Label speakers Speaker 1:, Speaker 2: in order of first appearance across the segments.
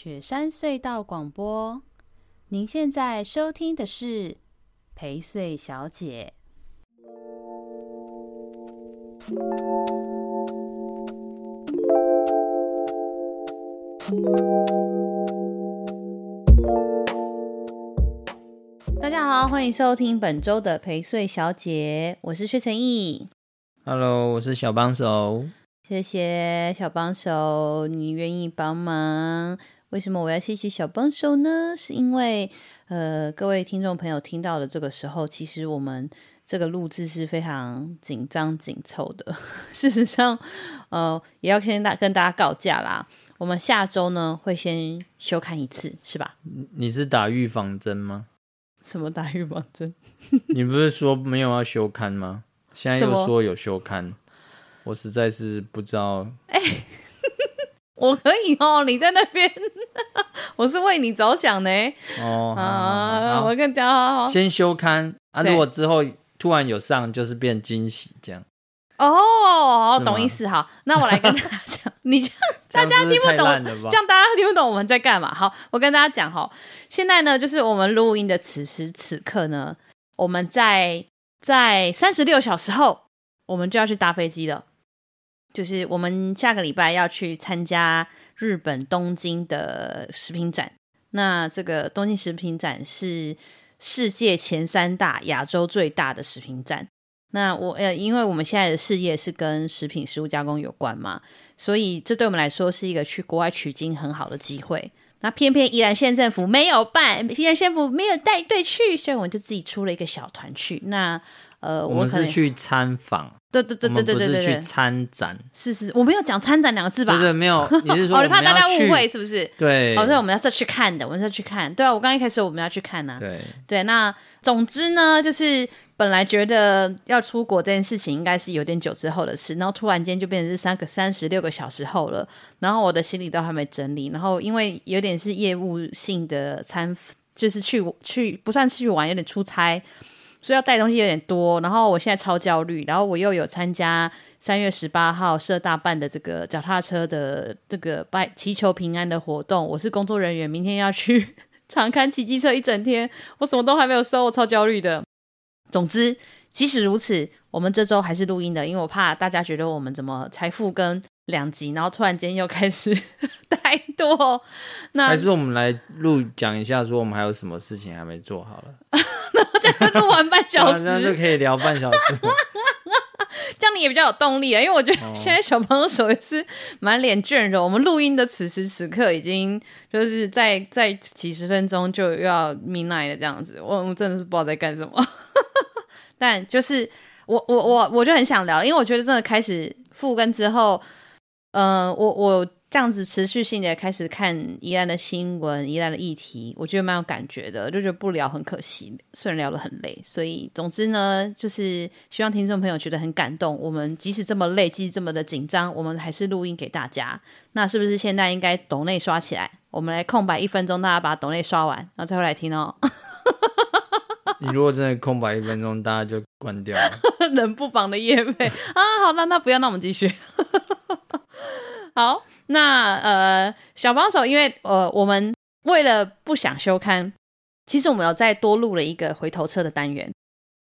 Speaker 1: 雪山隧道广播，您现在收听的是陪睡小姐。大家好，欢迎收听本周的陪睡小姐，我是薛成义。
Speaker 2: Hello，我是小帮手。
Speaker 1: 谢谢小帮手，你愿意帮忙？为什么我要谢谢小帮手呢？是因为，呃，各位听众朋友听到的这个时候，其实我们这个录制是非常紧张紧凑的。事实上，呃，也要先大跟大家告假啦。我们下周呢会先休刊一次，是吧？
Speaker 2: 你是打预防针吗？
Speaker 1: 什么打预防针？
Speaker 2: 你不是说没有要休刊吗？现在又说有休刊，我实在是不知道。哎、欸。
Speaker 1: 我可以哦，你在那边，我是为你着想呢。
Speaker 2: 哦，啊，
Speaker 1: 我跟你讲，
Speaker 2: 先休刊啊，如果之后突然有上，就是变惊喜这样。
Speaker 1: 哦，懂意思哈。那我来跟大家讲，你这样 大家听不懂，这样大家听不懂我们在干嘛？好，我跟大家讲哈，现在呢，就是我们录音的此时此刻呢，我们在在三十六小时后，我们就要去搭飞机了。就是我们下个礼拜要去参加日本东京的食品展，那这个东京食品展是世界前三大、亚洲最大的食品展。那我呃，因为我们现在的事业是跟食品食物加工有关嘛，所以这对我们来说是一个去国外取经很好的机会。那偏偏宜兰县政府没有办，宜兰县政府没有带队去，所以我们就自己出了一个小团去。那呃，
Speaker 2: 我们是去参访，
Speaker 1: 对对对对对对对，
Speaker 2: 去参展，
Speaker 1: 是是，我没有讲参展两个字吧？
Speaker 2: 对对，没有，你是说我
Speaker 1: 你怕大家误会是不是？
Speaker 2: 对，
Speaker 1: 哦，对，我们要再去看的，我们要去看。对啊，我刚一开始我们要去看呢、啊。
Speaker 2: 对
Speaker 1: 对，那总之呢，就是本来觉得要出国这件事情应该是有点久之后的事，然后突然间就变成是三个三十六个小时后了，然后我的行李都还没整理，然后因为有点是业务性的参，就是去去不算是去玩，有点出差。所以要带东西有点多，然后我现在超焦虑，然后我又有参加三月十八号社大办的这个脚踏车的这个拜祈求平安的活动，我是工作人员，明天要去 长勘骑机车一整天，我什么都还没有收，我超焦虑的。总之，即使如此，我们这周还是录音的，因为我怕大家觉得我们怎么财富跟两集，然后突然间又开始 太多。那
Speaker 2: 还是我们来录讲一下，说我们还有什么事情还没做好了。
Speaker 1: 录完半小时，
Speaker 2: 那就可以聊半小时，
Speaker 1: 这样你也比较有动力啊。因为我觉得现在小朋友手也是满脸倦容。我们录音的此时此刻，已经就是在在几十分钟就要 midnight 了这样子，我我真的是不知道在干什么。但就是我我我我就很想聊，因为我觉得真的开始复更之后，嗯、呃，我我。这样子持续性的开始看宜兰的新闻、宜兰的议题，我觉得蛮有感觉的，就觉得不聊很可惜。虽然聊得很累，所以总之呢，就是希望听众朋友觉得很感动。我们即使这么累，即使这么的紧张，我们还是录音给大家。那是不是现在应该抖内刷起来？我们来空白一分钟，大家把抖内刷完，然后再回来听哦。
Speaker 2: 你如果真的空白一分钟，大家就关掉了。
Speaker 1: 冷不防的夜配啊，好，那那不要，那我们继续。好。那呃，小帮手，因为呃，我们为了不想休刊，其实我们有再多录了一个回头车的单元。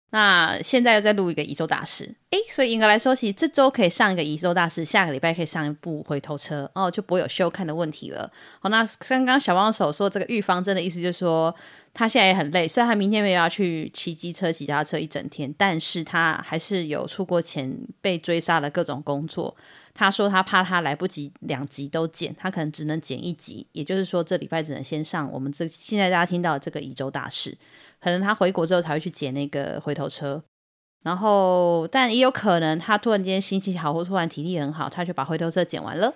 Speaker 1: 那现在又再录一个宜周大事，诶，所以严格来说，其实这周可以上一个宜周大事，下个礼拜可以上一部回头车，哦，就不会有休刊的问题了。好，那刚刚小帮手说这个预防针的意思就是说，他现在也很累，虽然他明天没有要去骑机车、骑脚踏车一整天，但是他还是有出国前被追杀的各种工作。他说他怕他来不及两集都剪，他可能只能剪一集，也就是说这礼拜只能先上我们这现在大家听到的这个宜周大事。可能他回国之后才会去剪那个回头车，然后但也有可能他突然间心情好，或突然体力很好，他就把回头车剪完了。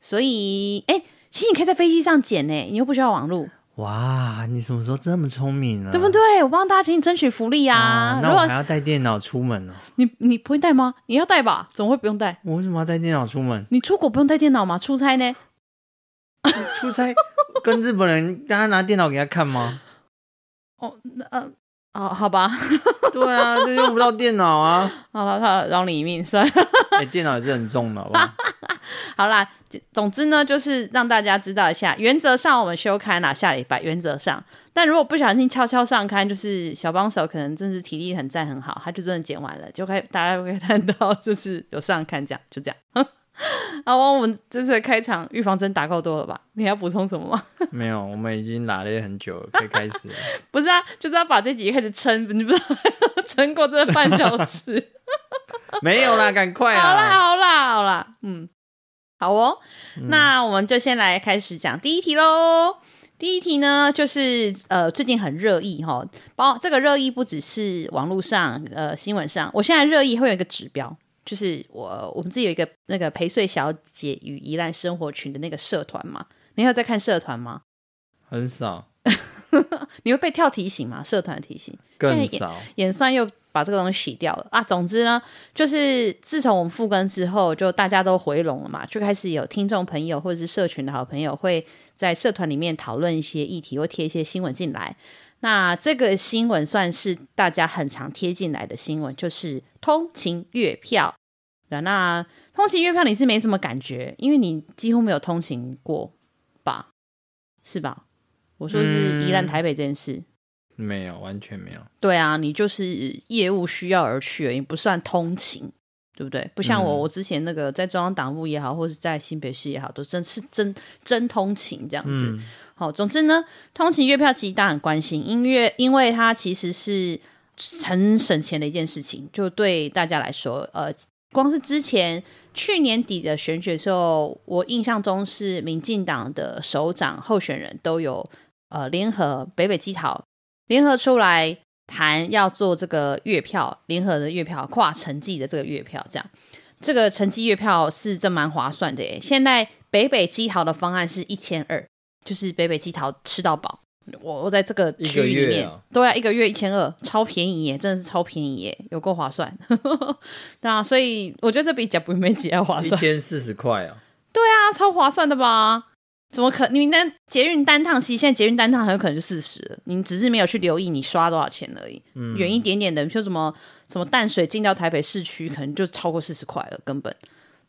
Speaker 1: 所以，哎，其实你可以在飞机上剪呢，你又不需要网路。
Speaker 2: 哇，你什么时候这么聪明呢？
Speaker 1: 对不对？我帮大家请你争取福利啊！
Speaker 2: 那我还要带电脑出门呢。
Speaker 1: 你你不会带吗？你要带吧？怎么会不用带？
Speaker 2: 我为什么要带电脑出门？
Speaker 1: 你出国不用带电脑吗？出差呢？
Speaker 2: 出差跟日本人，大家拿电脑给他看吗？
Speaker 1: 哦，那呃，哦，好吧。
Speaker 2: 对啊，就用不到电脑啊。
Speaker 1: 好了，他饶你一命算了。
Speaker 2: 哎、欸，电脑也是很重的，好吧好？
Speaker 1: 好啦，总之呢，就是让大家知道一下，原则上我们休刊啦，下礼拜原则上。但如果不小心悄悄上刊，就是小帮手可能真是体力很赞很好，他就真的剪完了，就可以大家就可以看到，就是有上刊这样，就这样。好，我们这次的开场预防针打够多了吧？你还要补充什么吗？
Speaker 2: 没有，我们已经拉了很久了，可以开始了。
Speaker 1: 不是啊，就是要把这集开始撑，你不知道撑过这半小时？
Speaker 2: 没有啦，赶快啦！
Speaker 1: 好啦，好啦，好啦，嗯，好哦。嗯、那我们就先来开始讲第一题喽。第一题呢，就是呃，最近很热议哈，包这个热议不只是网络上呃新闻上，我现在热议会有一个指标。就是我，我们自己有一个那个陪睡小姐与宜兰生活群的那个社团嘛，你有在看社团吗？
Speaker 2: 很少。
Speaker 1: 你会被跳提醒吗？社团提醒
Speaker 2: 更少。
Speaker 1: 演算又把这个东西洗掉了啊。总之呢，就是自从我们复更之后，就大家都回笼了嘛，就开始有听众朋友或者是社群的好朋友会在社团里面讨论一些议题，或贴一些新闻进来。那这个新闻算是大家很常贴进来的新闻，就是通勤月票。对，那通勤月票你是没什么感觉，因为你几乎没有通勤过吧？是吧？我说是宜兰台北这件事，
Speaker 2: 嗯，没有，完全没有。
Speaker 1: 对啊，你就是业务需要而去而已，不算通勤，对不对？不像我，嗯、我之前那个在中央党部也好，或者在新北市也好，都真是真真通勤这样子。嗯好，总之呢，通勤月票其实大家很关心，因为因为它其实是很省钱的一件事情，就对大家来说，呃，光是之前去年底的选举的时候，我印象中是民进党的首长候选人都有呃联合北北基桃联合出来谈要做这个月票，联合的月票跨城际的这个月票，这样这个城际月票是真蛮划算的耶。现在北北基桃的方案是一千二。就是北北基桃吃到饱，我我在这个区域里面，啊对啊，一个月一千二，超便宜耶，真的是超便宜耶，有够划算，对啊，所以我觉得这比甲不没几要划算，
Speaker 2: 一天四十块啊，
Speaker 1: 对啊，超划算的吧？怎么可？你单捷运单趟，其实现在捷运单趟很有可能就四十，你只是没有去留意你刷多少钱而已，嗯，远一点点的，比如说什么什么淡水进到台北市区，可能就超过四十块了，根本，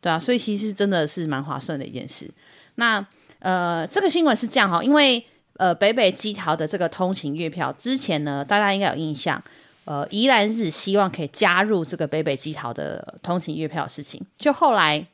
Speaker 1: 对啊，所以其实真的是蛮划算的一件事，那。呃，这个新闻是这样哈，因为呃北北基桃的这个通勤月票之前呢，大家应该有印象，呃宜兰是希望可以加入这个北北基桃的通勤月票的事情，就后来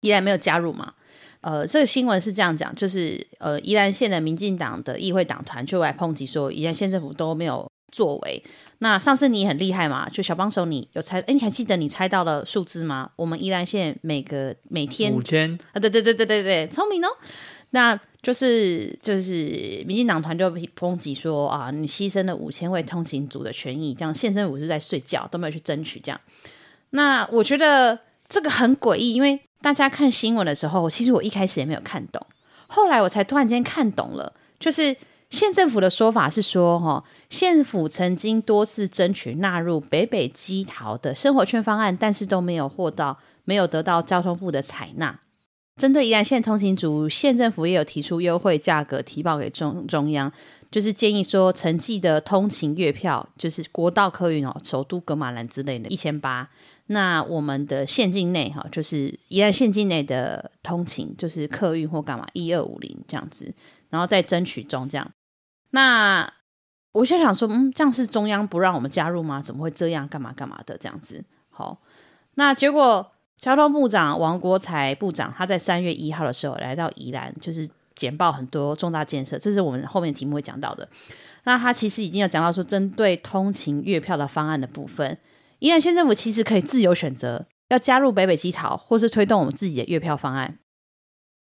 Speaker 1: 宜兰没有加入嘛，呃这个新闻是这样讲，就是呃宜兰县的民进党的议会党团就来抨击说，宜兰县政府都没有作为。那上次你很厉害嘛，就小帮手你有猜，哎你还记得你猜到了数字吗？我们宜兰县每个每天
Speaker 2: 五千
Speaker 1: 啊，对对对对对对，聪明哦。那就是就是民进党团就抨击说啊，你牺牲了五千位通勤族的权益，这样县政府是在睡觉，都没有去争取这样。那我觉得这个很诡异，因为大家看新闻的时候，其实我一开始也没有看懂，后来我才突然间看懂了。就是县政府的说法是说，哈，县府曾经多次争取纳入北北基桃的生活圈方案，但是都没有获到，没有得到交通部的采纳。针对宜兰县通勤族，县政府也有提出优惠价格提报给中中央，就是建议说，城际的通勤月票，就是国道客运哦，首都格马兰之类的，一千八。那我们的县境内哈，就是宜兰县境内的通勤，就是客运或干嘛，一二五零这样子，然后再争取中这样。那我就想说，嗯，这样是中央不让我们加入吗？怎么会这样？干嘛干嘛的这样子？好，那结果。交通部长王国材部长，他在三月一号的时候来到宜兰，就是简报很多重大建设，这是我们后面题目会讲到的。那他其实已经有讲到说，针对通勤月票的方案的部分，宜兰县政府其实可以自由选择要加入北北基桃，或是推动我们自己的月票方案。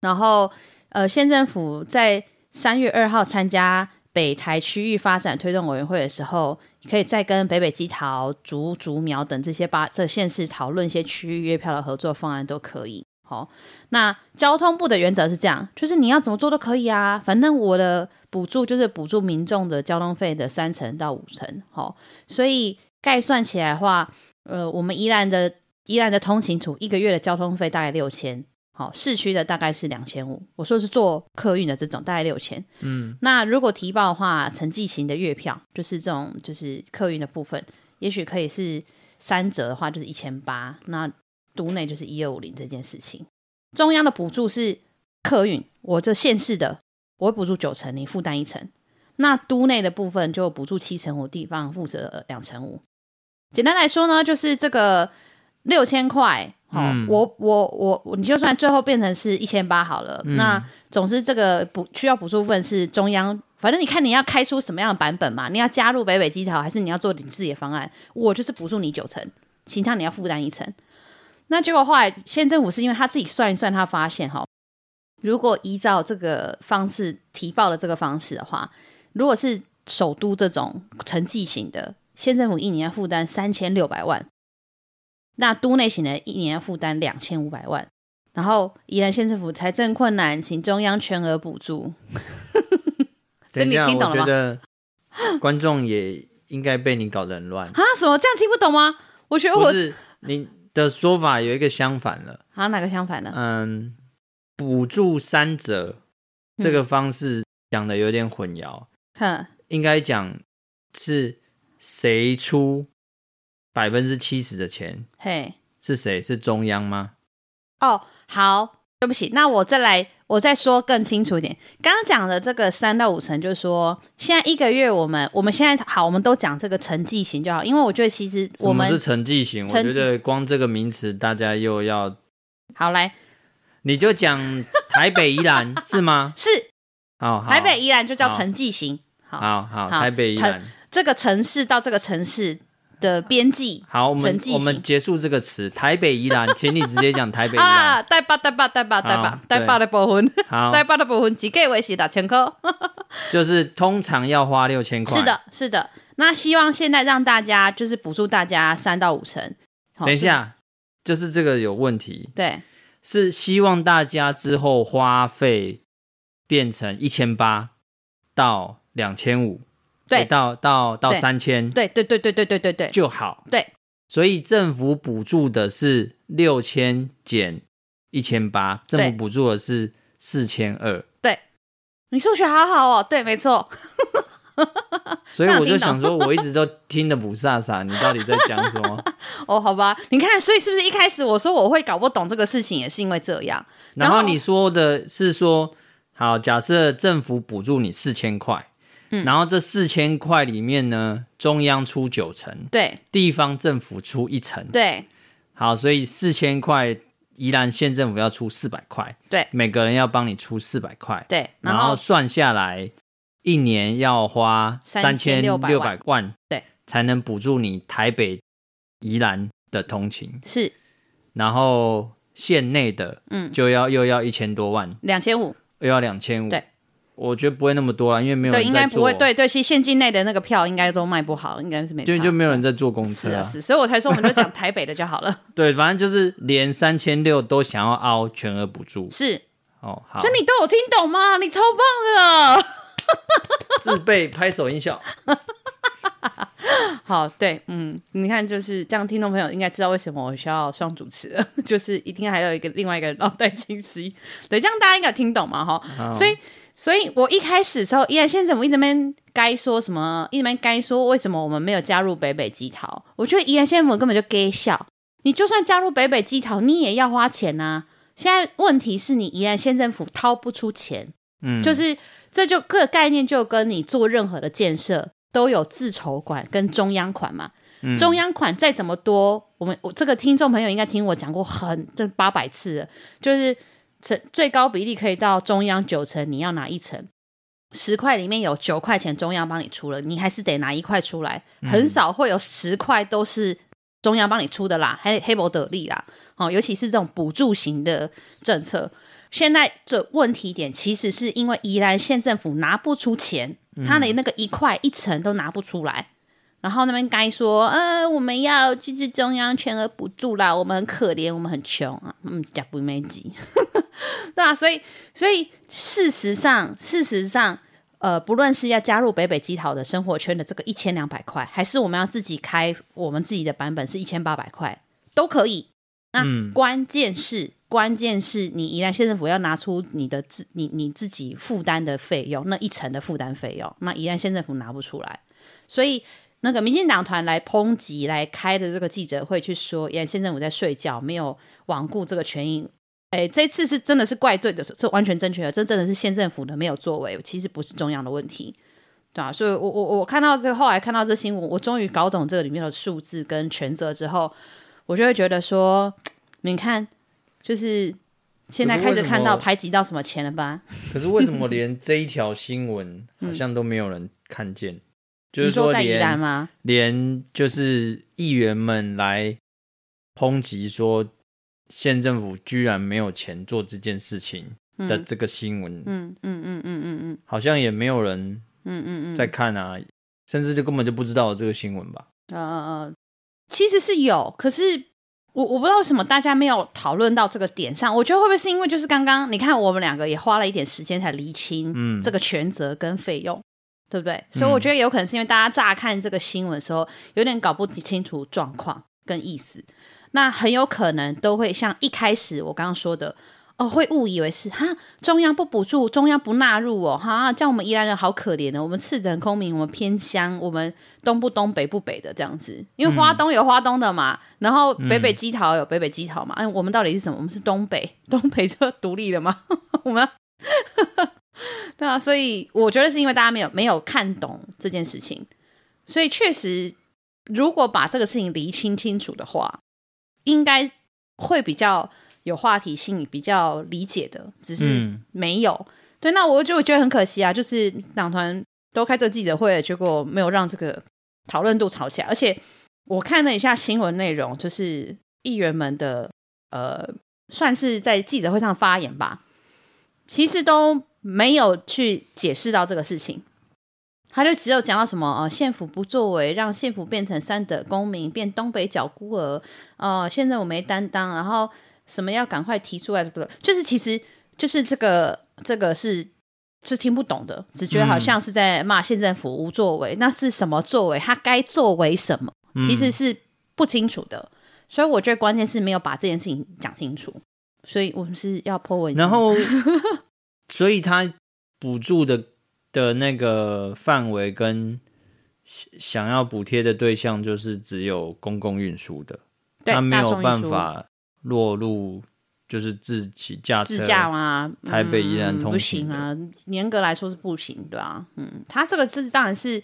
Speaker 1: 然后，呃，县政府在三月二号参加北台区域发展推动委员会的时候，可以再跟北北基桃、竹竹苗等这些八这县市讨论一些区域月票的合作方案都可以。好，那交通部的原则是这样，就是你要怎么做都可以啊，反正我的补助就是补助民众的交通费的三成到五成。好，所以概算起来的话，呃，我们宜兰的宜兰的通勤族一个月的交通费大概六千。好，市区的大概是两千五。我说的是坐客运的这种，大概六千。嗯，那如果提报的话，城际型的月票就是这种，就是客运的部分，也许可以是三折的话，就是一千八。那都内就是一二五零这件事情。中央的补助是客运，我这县市的我会补助九成，你负担一成。那都内的部分就补助七成，我地方负责两成五。简单来说呢，就是这个六千块。好、嗯，我我我你就算最后变成是一千八好了，嗯、那总之这个补需要补助部分是中央，反正你看你要开出什么样的版本嘛，你要加入北北基桃还是你要做你自己的方案，我就是补助你九成，其他你要负担一成。那结果后来县政府是因为他自己算一算，他发现哈，如果依照这个方式提报的这个方式的话，如果是首都这种城际型的，县政府一年要负担三千六百万。那都内型的一年要负担两千五百万，然后宜兰县政府财政困难，请中央全额补助。
Speaker 2: 所以你听懂了吗？我觉得观众也应该被你搞得很乱啊！
Speaker 1: 什么这样听不懂吗？我觉得我
Speaker 2: 是你的说法有一个相反了。
Speaker 1: 啊，哪个相反呢？
Speaker 2: 嗯，补助三折这个方式讲的有点混淆。哼、嗯，应该讲是谁出？百分之七十的钱，嘿，是谁？是中央吗？
Speaker 1: 哦，好，对不起，那我再来，我再说更清楚一点。刚刚讲的这个三到五成，就是说，现在一个月我们，我们现在好，我们都讲这个成绩型就好，因为我觉得其实我们
Speaker 2: 是成绩型，我觉得光这个名词大家又要
Speaker 1: 好来，
Speaker 2: 你就讲台北宜兰是吗？
Speaker 1: 是，
Speaker 2: 哦，
Speaker 1: 台北宜兰就叫成绩型，好
Speaker 2: 好好，台北宜兰
Speaker 1: 这个城市到这个城市。的边际
Speaker 2: 好，我们我们结束这个词。台北宜兰，请你直接讲台北宜兰。
Speaker 1: 啊，台北台北台北台北台北的部分，好，台北的部分几个月是六千块，
Speaker 2: 就是通常要花六千块。
Speaker 1: 是的，是的。那希望现在让大家就是补助大家三到五成。
Speaker 2: 等一下，就是这个有问题。
Speaker 1: 对，
Speaker 2: 是希望大家之后花费变成一千八到两千五。对，到到到三千，
Speaker 1: 对对对对对对对对
Speaker 2: 就好。
Speaker 1: 对，
Speaker 2: 所以政府补助的是六千减一千八，政府补助的是四千二。
Speaker 1: 对，你数学好好哦。对，没错。
Speaker 2: 所以我就想说，我一直都听得不飒飒，你到底在讲什么？
Speaker 1: 哦，好吧，你看，所以是不是一开始我说我会搞不懂这个事情，也是因为这样？
Speaker 2: 然后你说的是说，好，假设政府补助你四千块。嗯、然后这四千块里面呢，中央出九成，
Speaker 1: 对，
Speaker 2: 地方政府出一成，
Speaker 1: 对，
Speaker 2: 好，所以四千块，宜兰县政府要出四百块，
Speaker 1: 对，
Speaker 2: 每个人要帮你出四百块，
Speaker 1: 对，
Speaker 2: 然后，算下来，一年要花三千六百万，
Speaker 1: 对，
Speaker 2: 才能补助你台北、宜兰的通勤，
Speaker 1: 是，
Speaker 2: 然后县内的，嗯，就要又要一千多万，
Speaker 1: 两千五，
Speaker 2: 又要两千五，
Speaker 1: 对。
Speaker 2: 我觉得不会那么多啦，因为没有人在做。
Speaker 1: 对，应该不会。对对，其实县境内的那个票应该都卖不好，应该是没。
Speaker 2: 对，就没有人在坐公车啊。
Speaker 1: 是，是，所以我才说我们就讲台北的就好了。
Speaker 2: 对，反正就是连三千六都想要凹全额补助。
Speaker 1: 是
Speaker 2: 哦，好。
Speaker 1: 所以你都有听懂吗？你超棒的。
Speaker 2: 自备拍手音效。
Speaker 1: 好，对，嗯，你看就是这样，听众朋友应该知道为什么我需要双主持了，就是一定还有一个另外一个人脑袋清晰。对，这样大家应该有听懂嘛？哈，所以。所以我一开始的时候，宜兰县政府一直边该说什么，一直边该说为什么我们没有加入北北基桃？我觉得宜兰县政府根本就给笑。你就算加入北北基桃，你也要花钱呐、啊。现在问题是你宜兰县政府掏不出钱，嗯，就是这就个概念就跟你做任何的建设都有自筹款跟中央款嘛。嗯、中央款再怎么多，我们我这个听众朋友应该听我讲过很这八百次了，就是。成最高比例可以到中央九成，你要拿一成，十块里面有九块钱中央帮你出了，你还是得拿一块出来，很少会有十块都是中央帮你出的啦，还黑博得利啦，哦，尤其是这种补助型的政策，现在这问题点其实是因为宜兰县政府拿不出钱，他连那个一块一成都拿不出来。然后那边该说，呃，我们要支持中央全额补助啦，我们很可怜，我们很穷啊，嗯，讲不没几，对啊，所以，所以事实上，事实上，呃，不论是要加入北北基桃的生活圈的这个一千两百块，还是我们要自己开我们自己的版本是一千八百块，都可以，那关键是，嗯、关键是你宜兰县政府要拿出你的自你你自己负担的费用，那一成的负担费用，那宜兰县政府拿不出来，所以那个民进党团来抨击来开的这个记者会，去说宜兰县政府在睡觉，没有罔顾这个权益。哎，这次是真的是怪罪的，这完全正确的，这真的是县政府的没有作为，其实不是中央的问题，对啊？所以我我我看到这，后来看到这新闻，我终于搞懂这个里面的数字跟权责之后，我就会觉得说，你看，就是现在开始看到排挤到什么钱了吧？
Speaker 2: 可是为什么连这一条新闻 好像都没有人看见？嗯、就是说连，
Speaker 1: 说在宜兰吗？
Speaker 2: 连就是议员们来抨击说。县政府居然没有钱做这件事情的这个新闻，
Speaker 1: 嗯嗯嗯嗯嗯嗯，
Speaker 2: 好像也没有人，嗯嗯嗯，在看啊，甚至就根本就不知道这个新闻吧。
Speaker 1: 呃呃，其实是有，可是我我不知道为什么大家没有讨论到这个点上。我觉得会不会是因为就是刚刚你看我们两个也花了一点时间才厘清这个权责跟费用，对不对？所以我觉得有可能是因为大家乍看这个新闻的时候有点搞不清楚状况跟意思。那很有可能都会像一开始我刚刚说的哦，会误以为是哈中央不补助，中央不纳入哦，哈，这样我们宜兰人好可怜的，我们次等公民，我们偏乡，我们东不东北不北的这样子，因为花东有花东的嘛，嗯、然后北北基桃有北北基桃嘛，哎、嗯，我们到底是什么？我们是东北，东北就独立了吗？我们 对啊，所以我觉得是因为大家没有没有看懂这件事情，所以确实如果把这个事情厘清清楚的话。应该会比较有话题性，比较理解的，只是没有。嗯、对，那我就我觉得很可惜啊，就是党团都开这个记者会，结果没有让这个讨论度吵起来。而且我看了一下新闻内容，就是议员们的呃，算是在记者会上发言吧，其实都没有去解释到这个事情。他就只有讲到什么呃，县府不作为，让县府变成三等公民，变东北角孤儿。呃，现在我没担当，然后什么要赶快提出来，不就是其实就是这个这个是是听不懂的，只觉得好像是在骂县政府无作为。嗯、那是什么作为？他该作为什么？其实是不清楚的。嗯、所以我觉得关键是没有把这件事情讲清楚。所以我们是要 po 文，
Speaker 2: 然后 所以他补助的。的那个范围跟想要补贴的对象，就是只有公共运输的，他对没有办法落入就是自己驾车自驾吗？台北依然通行、
Speaker 1: 嗯、不行啊，严格来说是不行，对啊，嗯，他这个是当然是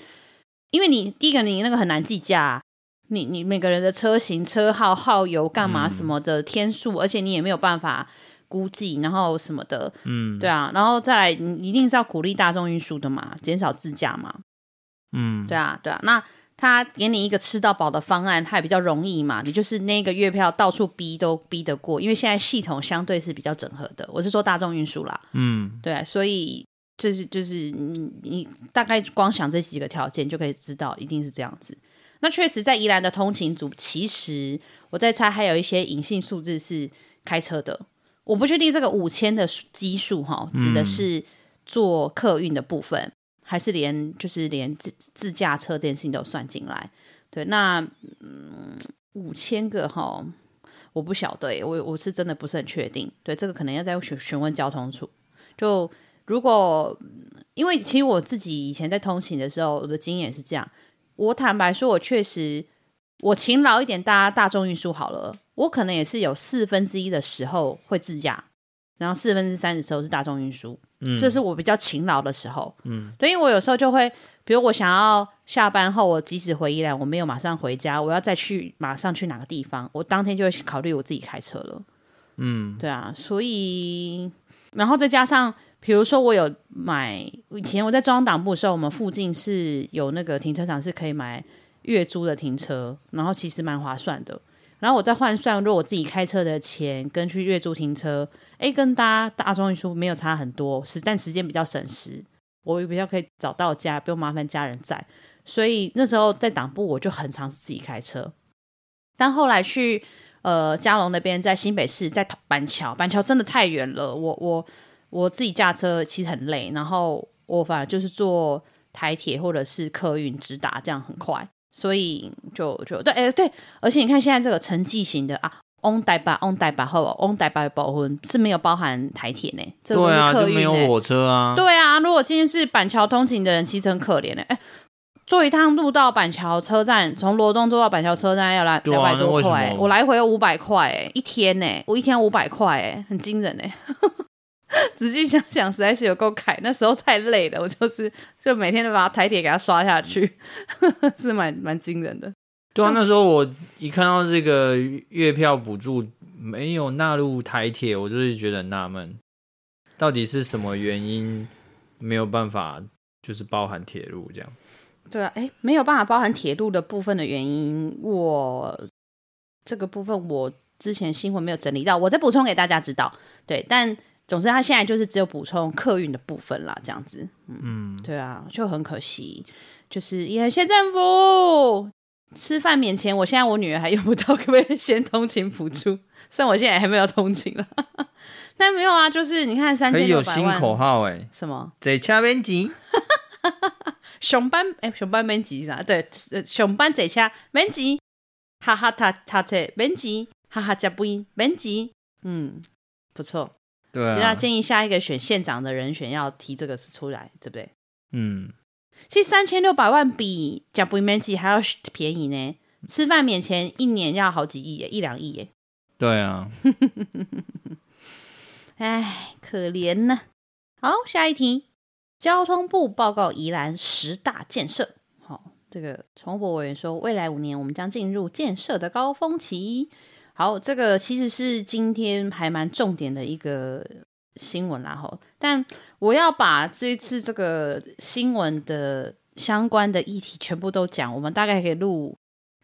Speaker 1: 因为你第一个你那个很难计价，你你每个人的车型车号耗油干嘛什么的天数，嗯、而且你也没有办法。估计，然后什么的，嗯，对啊，然后再来，你一定是要鼓励大众运输的嘛，减少自驾嘛，嗯，对啊，对啊，那他给你一个吃到饱的方案，他也比较容易嘛，你就是那个月票到处逼都逼得过，因为现在系统相对是比较整合的，我是说大众运输啦，嗯，对啊，所以就是就是你你大概光想这几个条件就可以知道，一定是这样子。那确实在宜兰的通勤组，其实我在猜还有一些隐性数字是开车的。我不确定这个五千的基数哈，指的是做客运的部分，嗯、还是连就是连自自驾车这件事情都算进来？对，那嗯五千个哈，我不晓得，我我是真的不是很确定。对，这个可能要再询询问交通处。就如果因为其实我自己以前在通勤的时候，我的经验是这样。我坦白说，我确实我勤劳一点搭大众运输好了。我可能也是有四分之一的时候会自驾，然后四分之三的时候是大众运输，嗯，这是我比较勤劳的时候，嗯，对，因为我有时候就会，比如我想要下班后，我即使回宜兰，我没有马上回家，我要再去马上去哪个地方，我当天就会考虑我自己开车了，嗯，对啊，所以，然后再加上，比如说我有买，以前我在中央党部的时候，我们附近是有那个停车场是可以买月租的停车，然后其实蛮划算的。然后我再换算，如果我自己开车的钱跟去月租停车，哎，跟搭大众运输没有差很多，时但时间比较省时，我比较可以找到家，不用麻烦家人在。所以那时候在党部我就很常自己开车。但后来去呃嘉龙那边，在新北市，在板桥，板桥真的太远了，我我我自己驾车其实很累，然后我反而就是坐台铁或者是客运直达，这样很快。所以就就对，哎对，而且你看现在这个城际型的啊，翁台北翁台北后翁台北的部分是没有包含台铁呢，这个、
Speaker 2: 对啊，
Speaker 1: 就
Speaker 2: 没有火车啊。
Speaker 1: 对啊，如果今天是板桥通勤的人，其实很可怜的。哎，坐一趟路到板桥车站，从罗东坐到板桥车站要来两百多块，我来回五百块，哎，一天呢，我一天五百块，哎，很惊人哎。仔细想想，实在是有够凯。那时候太累了，我就是就每天都把台铁给他刷下去，是蛮蛮惊人的。
Speaker 2: 对啊，那时候我一看到这个月票补助没有纳入台铁，我就是觉得很纳闷，到底是什么原因没有办法就是包含铁路这样？
Speaker 1: 对啊，哎，没有办法包含铁路的部分的原因，我这个部分我之前新闻没有整理到，我再补充给大家知道。对，但。总之，他现在就是只有补充客运的部分啦，这样子。嗯，嗯对啊，就很可惜，就是也谢政府吃饭免钱。我现在我女儿还用不到，可不可以先通勤补助？虽然我现在还没有通勤了，但没有啊，就是你看三千六百
Speaker 2: 万。有新口号哎，
Speaker 1: 什么？
Speaker 2: 在车免钱。
Speaker 1: 熊班哎，熊班免钱啥？对，熊班在车免钱，哈哈，他他车免钱，哈哈，加不赢免钱。嗯，不错。
Speaker 2: 对、啊，
Speaker 1: 就要建议下一个选县长的人选要提这个事出来，对不对？
Speaker 2: 嗯，
Speaker 1: 其实三千六百万比呷肥免钱还要便宜呢。吃饭免钱一年要好几亿耶，一两亿耶。
Speaker 2: 对啊，
Speaker 1: 哎，可怜呢。好，下一题，交通部报告宜兰十大建设。好，这个陈伯委员说，未来五年我们将进入建设的高峰期。好，这个其实是今天还蛮重点的一个新闻啦，吼。但我要把这一次这个新闻的相关的议题全部都讲，我们大概可以录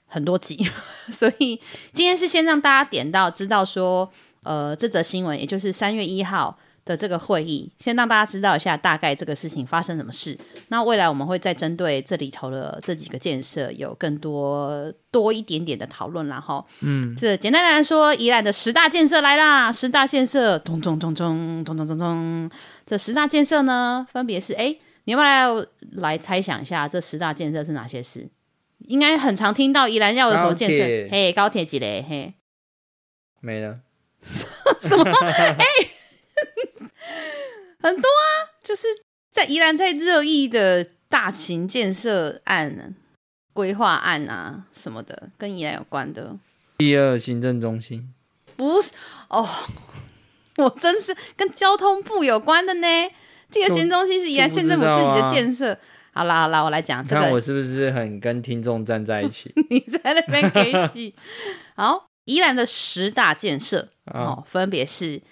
Speaker 1: 很多集，所以今天是先让大家点到知道说，呃，这则新闻，也就是三月一号。的这个会议，先让大家知道一下大概这个事情发生什么事。那未来我们会再针对这里头的这几个建设有更多多一点点的讨论，然后，嗯，这简单来说，宜兰的十大建设来啦！十大建设，咚咚咚咚咚咚咚咚，这十大建设呢，分别是，哎，你要不要来猜想一下这十大建设是哪些事？应该很常听到宜兰要有什么建设？嘿，高铁几嘞？嘿，
Speaker 2: 没了，
Speaker 1: 什么？哎。很多啊，就是在宜兰在热议的大型建设案、规划案啊什么的，跟宜兰有关的。
Speaker 2: 第二行政中心
Speaker 1: 不是哦，我真是跟交通部有关的呢。第二行政中心是宜兰县政府自己的建设。好啦好啦，我来讲这个。
Speaker 2: 看我是不是很跟听众站在一起？
Speaker 1: 你在那边给戏。好，宜兰的十大建设哦，分别是。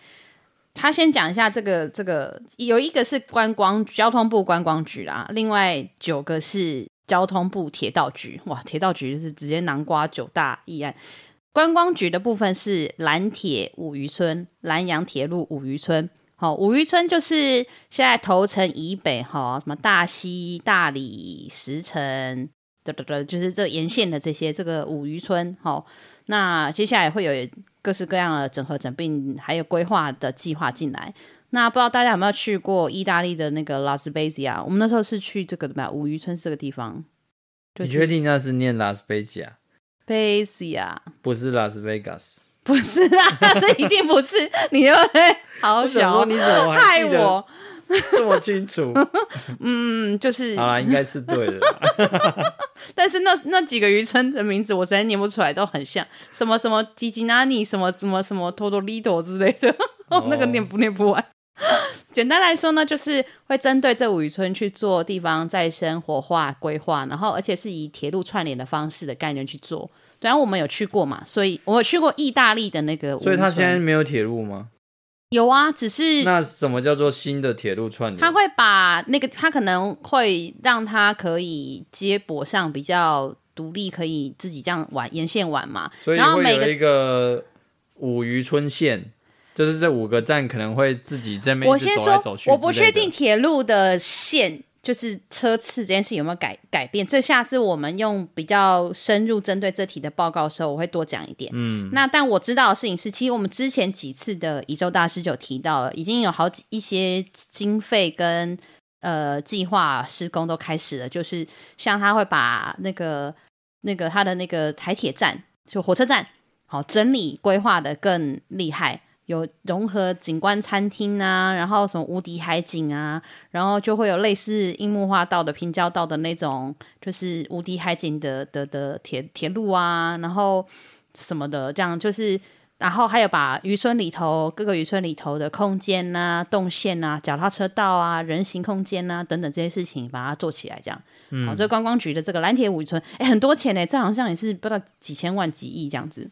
Speaker 1: 他先讲一下这个，这个有一个是观光交通部观光局啦，另外九个是交通部铁道局。哇，铁道局就是直接囊括九大议案。观光局的部分是蓝铁五渔村、兰阳铁路五渔村。好，五渔村就是现在头城以北，哈，什么大溪、大里、石城，对对对，就是这沿线的这些这个五渔村。好，那接下来会有。各式各样的整合整并，还有规划的计划进来。那不知道大家有没有去过意大利的那个拉斯贝西亚？我们那时候是去这个什么五渔村这个地方。
Speaker 2: 就是、你确定那是念拉斯贝西亚？
Speaker 1: 贝西亚
Speaker 2: 不是拉斯维加斯，
Speaker 1: 不是啊，这一定不是。你又 好小，
Speaker 2: 你怎么
Speaker 1: 害我？
Speaker 2: 这么清楚，
Speaker 1: 嗯，就是
Speaker 2: 好啦，应该是对的。
Speaker 1: 但是那那几个渔村的名字我实在念不出来，都很像什么什么吉吉纳尼，什么什么什么托多利多之类的，哦，那个念不念不完。简单来说呢，就是会针对这五渔村去做地方再生活化规划，然后而且是以铁路串联的方式的概念去做。然后我们有去过嘛，所以我有去过意大利的那个，
Speaker 2: 所以他现在没有铁路吗？
Speaker 1: 有啊，只是
Speaker 2: 那什么叫做新的铁路串联？
Speaker 1: 他会把那个，他可能会让他可以接驳上比较独立，可以自己这样玩沿线玩嘛。
Speaker 2: 所以会有一个五渔村线，就是这五个站可能会自己在那边走来走去。
Speaker 1: 我不确定铁路的线。就是车次这件事有没有改改变？这下次我们用比较深入针对这题的报告的时候，我会多讲一点。嗯，那但我知道的事情是，其实我们之前几次的宜州大师就提到了，已经有好几一些经费跟呃计划施工都开始了。就是像他会把那个那个他的那个台铁站，就火车站，好整理规划的更厉害，有融合景观餐厅啊，然后什么无敌海景啊，然后就会有类似樱木花道的平交道的那种，就是无敌海景的的的铁铁路啊，然后什么的，这样就是。然后还有把渔村里头各个渔村里头的空间啊、动线啊、脚踏车道啊、人行空间啊等等这些事情，把它做起来，这样。嗯。好，这个观光局的这个蓝铁五渔村，哎，很多钱呢，这好像也是不知道几千万、几亿这样子。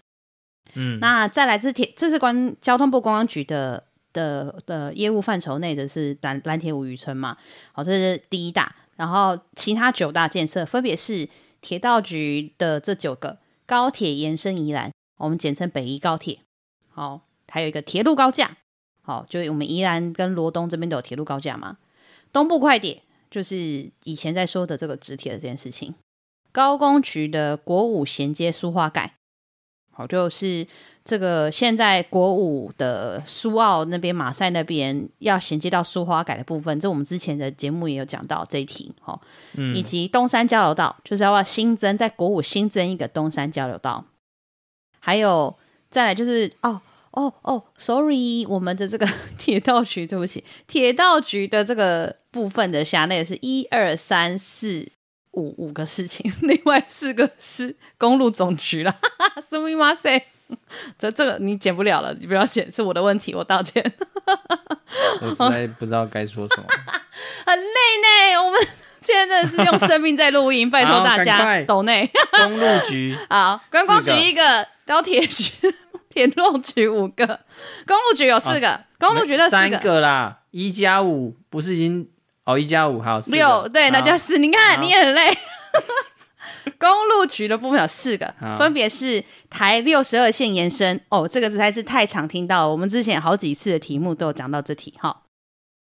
Speaker 1: 嗯。那再来，这铁这是关交通部观光局的的的业务范畴内的是蓝蓝铁五渔村嘛？好，这是第一大。然后其他九大建设分别是铁道局的这九个高铁延伸宜兰。我们简称北宜高铁，好，还有一个铁路高架，好，就我们宜兰跟罗东这边都有铁路高架嘛。东部快铁就是以前在说的这个直铁的这件事情。高工局的国五衔接苏花改，好，就是这个现在国五的苏澳那边马赛那边要衔接到苏花改的部分，这我们之前的节目也有讲到这一题，哦，嗯，以及东山交流道，就是要，要新增在国五新增一个东山交流道。还有再来就是哦哦哦，sorry，我们的这个 铁道局，对不起，铁道局的这个部分的辖内是一二三四五五个事情，另外四个是公路总局了，哈哈，すみません，这这个你剪不了了，你不要剪，是我的问题，我道歉。
Speaker 2: 我实在不知道该说什么，
Speaker 1: 很累呢，我们。现在真的是用生命在录音，拜托大家抖内
Speaker 2: 公路局
Speaker 1: 好，观光局一个，高铁局、铁路局五个，公路局有四个，公路局的
Speaker 2: 三个啦，一加五不是已经 哦，一加五还有
Speaker 1: 六，对，那就是。你看你很累。公路局的部分有四个，分别是台六十二线延伸哦，这个实在是太常听到了，我们之前好几次的题目都有讲到这题哈。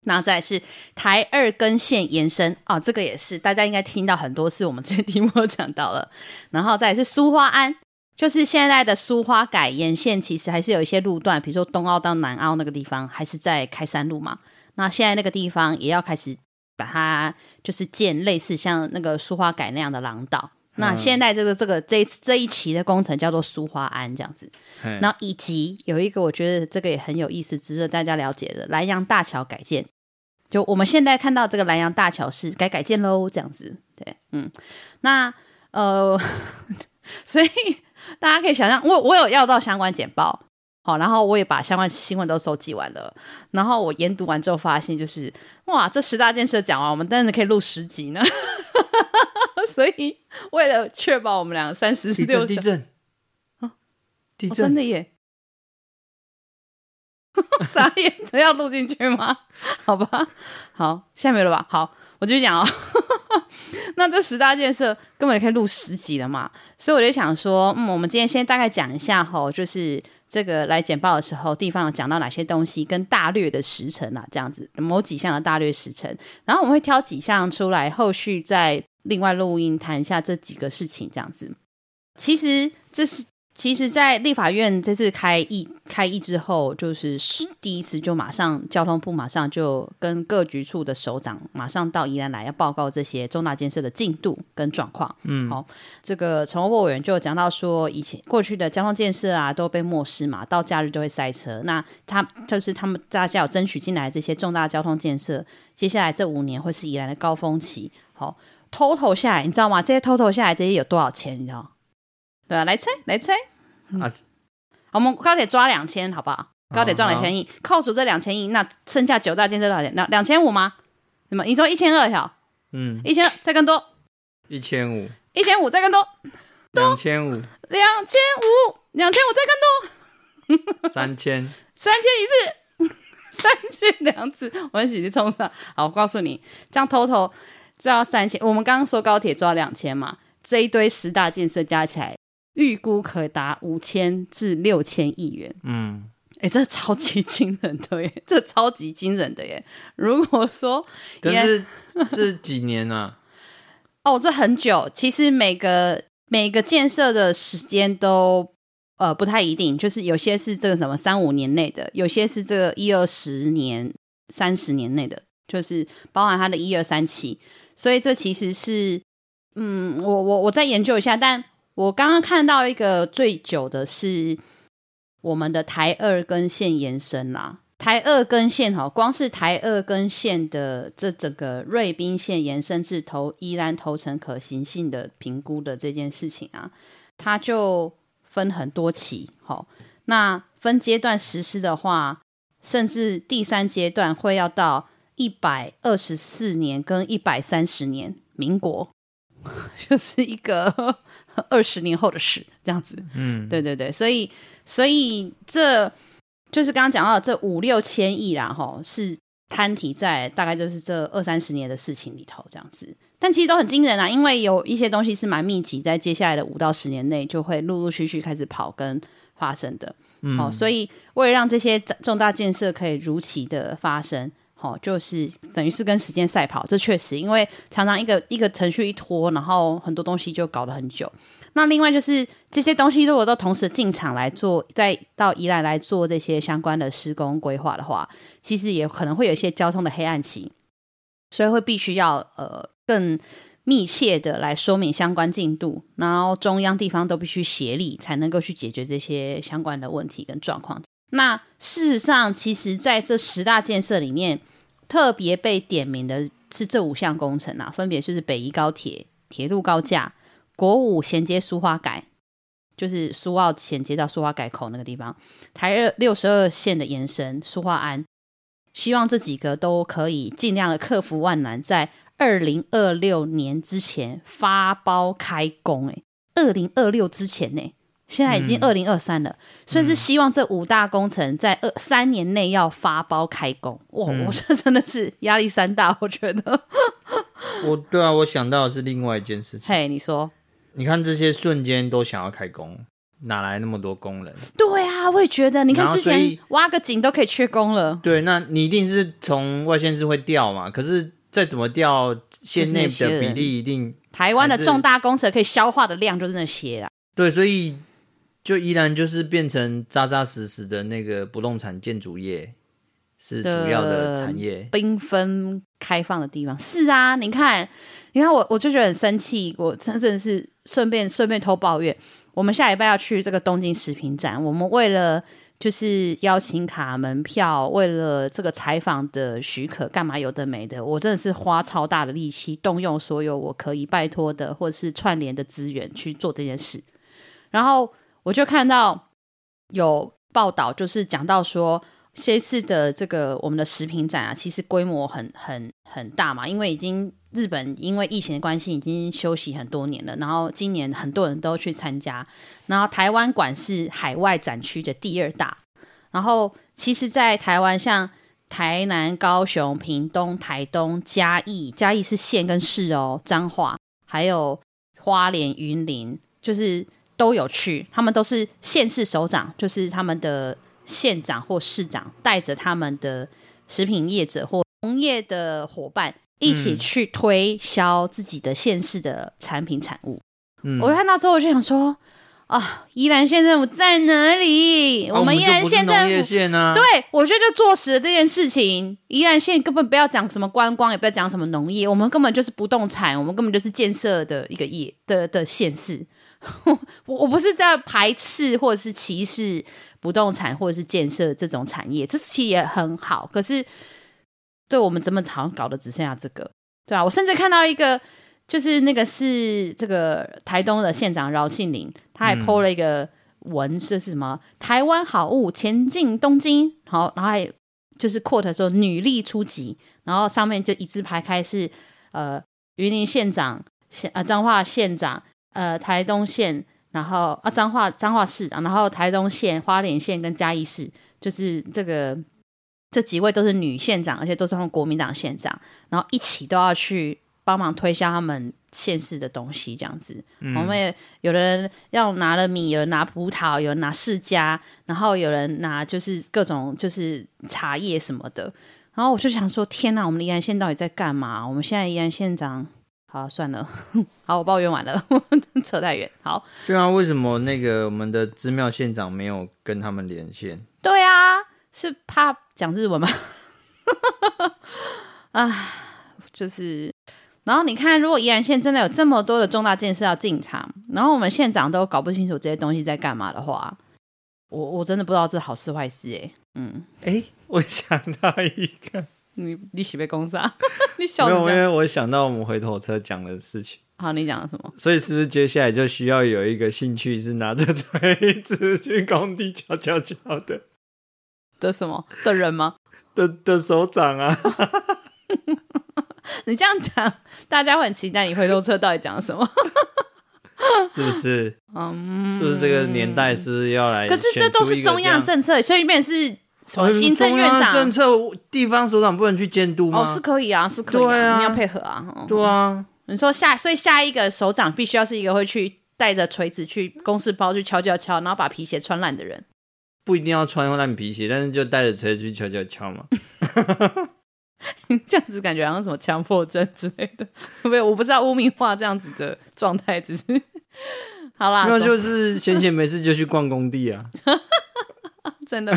Speaker 1: 那再来是台二根线延伸啊、哦，这个也是大家应该听到很多次，我们这些题目都讲到了。然后再来是苏花安，就是现在的苏花改沿线，其实还是有一些路段，比如说东澳到南澳那个地方，还是在开山路嘛。那现在那个地方也要开始把它就是建类似像那个苏花改那样的廊道。嗯、那现在这个这个这一这一期的工程叫做苏花安这样子。然后以及有一个我觉得这个也很有意思，值得大家了解的南阳大桥改建。就我们现在看到这个南阳大桥是改改建喽，这样子，对，嗯，那呃，所以大家可以想象，我我有要到相关简报，好，然后我也把相关新闻都收集完了，然后我研读完之后发现，就是哇，这十大建设讲完，我们真的可以录十集呢，所以为了确保我们两个三十六
Speaker 2: 地震啊，地震，
Speaker 1: 真的耶。傻眼，这要录进去吗？好吧，好，现在没了吧？好，我继续讲哦。那这十大建设根本也可以录十集了嘛，所以我就想说，嗯，我们今天先大概讲一下吼，就是这个来简报的时候，地方有讲到哪些东西，跟大略的时程啊，这样子某几项的大略时程，然后我们会挑几项出来，后续再另外录音谈一下这几个事情，这样子。其实这是。其实，在立法院这次开议开议之后，就是第一次就马上交通部马上就跟各局处的首长马上到宜兰来要报告这些重大建设的进度跟状况。嗯，好，这个陈欧委员就讲到说，以前过去的交通建设啊都被漠视嘛，到假日就会塞车。那他就是他们大家有争取进来这些重大交通建设，接下来这五年会是宜兰的高峰期。好，total 下来，你知道吗？这些 total 下来，这些有多少钱？你知道？对啊，来猜来猜，啊，我们高铁抓两千，好不好？高铁赚两千亿，扣除这两千亿，那剩下九大建设多少钱？两两千五吗？那么你说一千二小，嗯，一千再更多，
Speaker 2: 一千五，
Speaker 1: 一千五再更多，
Speaker 2: 两千五，
Speaker 1: 两千五，两千五再更多，
Speaker 2: 三千，
Speaker 1: 三千一次，三千两次，我们一起冲上。好，我告诉你，这样 total 这要三千。我们刚刚说高铁抓两千嘛，这一堆十大建设加起来。预估可达五千至六千亿元。嗯，哎、欸，这超级惊人的耶！这超级惊人的耶！如果说，
Speaker 2: 可是是几年啊？
Speaker 1: 哦，这很久。其实每个每个建设的时间都呃不太一定，就是有些是这个什么三五年内的，有些是这个一二十年、三十年内的，就是包含它的一二三期。所以这其实是，嗯，我我我再研究一下，但。我刚刚看到一个最久的是我们的台二根线延伸啦。台二根线哈，光是台二根线的这整个瑞滨线延伸至投宜兰头城可行性的评估的这件事情啊，它就分很多期。好，那分阶段实施的话，甚至第三阶段会要到一百二十四年跟一百三十年，民国 就是一个 二十年后的事，这样子。嗯，对对对，所以所以这。就是刚刚讲到的这五六千亿啦，吼，是摊提在大概就是这二三十年的事情里头这样子，但其实都很惊人啊，因为有一些东西是蛮密集，在接下来的五到十年内就会陆陆续续开始跑跟发生的，嗯，好，所以为了让这些重大建设可以如期的发生，好，就是等于是跟时间赛跑，这确实，因为常常一个一个程序一拖，然后很多东西就搞得很久。那另外就是这些东西，如果都同时进场来做，再到宜兰来做这些相关的施工规划的话，其实也可能会有一些交通的黑暗期，所以会必须要呃更密切的来说明相关进度，然后中央地方都必须协力，才能够去解决这些相关的问题跟状况。那事实上，其实在这十大建设里面，特别被点名的是这五项工程啊，分别就是北宜高铁、铁路高架。国五衔接苏花改，就是苏澳衔接到苏花改口那个地方。台二六十二线的延伸，苏花安，希望这几个都可以尽量的克服万难，在二零二六年之前发包开工。哎，二零二六之前呢，现在已经二零二三了，嗯，所以是希望这五大工程在二三年内要发包开工。哇，嗯，我这真的是压力山大，我觉得。
Speaker 2: 我对啊，我想到的是另外一件事情。
Speaker 1: 嘿，你说。
Speaker 2: 你看这些瞬间都想要开工，哪来那么多工人？
Speaker 1: 对啊，我也觉得。你看之前挖个井都可以缺工了。
Speaker 2: 对，那你一定是从外县市会调嘛？可是再怎么调，县内的比例一定。
Speaker 1: 台湾的重大工程可以消化的量就是那些啦。
Speaker 2: 对，所以就依然就是变成扎扎实实的那个不动产建筑业是主要的产业，
Speaker 1: 缤纷开放的地方是啊。你看，你看我我就觉得很生气，我真的是。顺便顺便偷抱怨，我们下礼拜要去这个东京食品展。我们为了就是邀请卡门票，为了这个采访的许可，干嘛有的没的，我真的是花超大的力气，动用所有我可以拜托的或者是串联的资源去做这件事。然后我就看到有报道，就是讲到说，这次的这个我们的食品展啊，其实规模很很很大嘛，因为已经。日本因为疫情的关系已经休息很多年了，然后今年很多人都去参加，然后台湾馆是海外展区的第二大，然后其实，在台湾像台南、高雄、屏东、台东、嘉义，嘉义是县跟市哦，彰化，还有花莲、云林，就是都有去，他们都是县市首长，就是他们的县长或市长带着他们的食品业者或农业的伙伴。一起去推销自己的县市的产品产物。嗯，我看到之后我就想说啊，宜兰县政府在哪里？
Speaker 2: 啊、
Speaker 1: 我们宜兰县政府，
Speaker 2: 县啊、
Speaker 1: 对，我觉得就坐实了这件事情。宜兰县根本不要讲什么观光，也不要讲什么农业，我们根本就是不动产，我们根本就是建设的一个业的的县市。我我不是在排斥或者是歧视不动产或者是建设这种产业，这其实也很好，可是。对，我们怎么好像搞的只剩下这个，对啊，我甚至看到一个，就是那个是这个台东的县长饶庆林，他还 po 了一个文，这是什么？台湾好物前进东京，好，然后还就是 quote 说女力出击，然后上面就一字排开是呃云林县长县啊彰化县长呃台东县，然后啊彰化彰化市长，然后台东县花莲县跟嘉义市，就是这个。这几位都是女县长，而且都是他们国民党县长，然后一起都要去帮忙推销他们县市的东西，这样子。嗯、我们也有人要拿了米，有人拿葡萄，有人拿释迦，然后有人拿就是各种就是茶叶什么的。然后我就想说，天哪，我们的宜安县到底在干嘛？我们现在宜安县长，好算了，好，我抱怨完了，扯太远。好，
Speaker 2: 对啊，为什么那个我们的知妙县长没有跟他们连线？
Speaker 1: 对啊，是怕。讲日文吗？啊，就是然后你看，如果宜兰县真的有这么多的重大建设要进场，然后我们县长都搞不清楚这些东西在干嘛的话，我我真的不知道这是好事坏事哎。嗯，
Speaker 2: 哎，我想到一个，
Speaker 1: 你你喜被攻杀？你笑
Speaker 2: 没有？因为我想到我们回头车讲的事情。
Speaker 1: 好，你讲了什么？
Speaker 2: 所以是不是接下来就需要有一个兴趣是拿着锤子去工地敲敲敲的
Speaker 1: 的什么的人吗？
Speaker 2: 的的手掌啊？
Speaker 1: 你这样讲，大家会很期待你回头车到底讲什么？
Speaker 2: 是不是？嗯，是不是这个年代是不是要来？
Speaker 1: 可是这都是中央政策，所以变成是什么行政院长、
Speaker 2: 哦、政策，地方首长不能去监督吗？
Speaker 1: 哦，是可以啊，是可以啊，啊你要配合啊。
Speaker 2: 对啊，
Speaker 1: 你说下，所以下一个首长必须要是一个会去带着锤子去公事包去敲敲敲，然后把皮鞋穿烂的人。
Speaker 2: 不一定要穿烂皮鞋，但是就带着锤子去敲敲敲嘛。
Speaker 1: 这样子感觉好像什么强迫症之类的，没有，我不知道污名化这样子的状态，只是好啦，
Speaker 2: 那就是闲闲没事就去逛工地啊，
Speaker 1: 真的，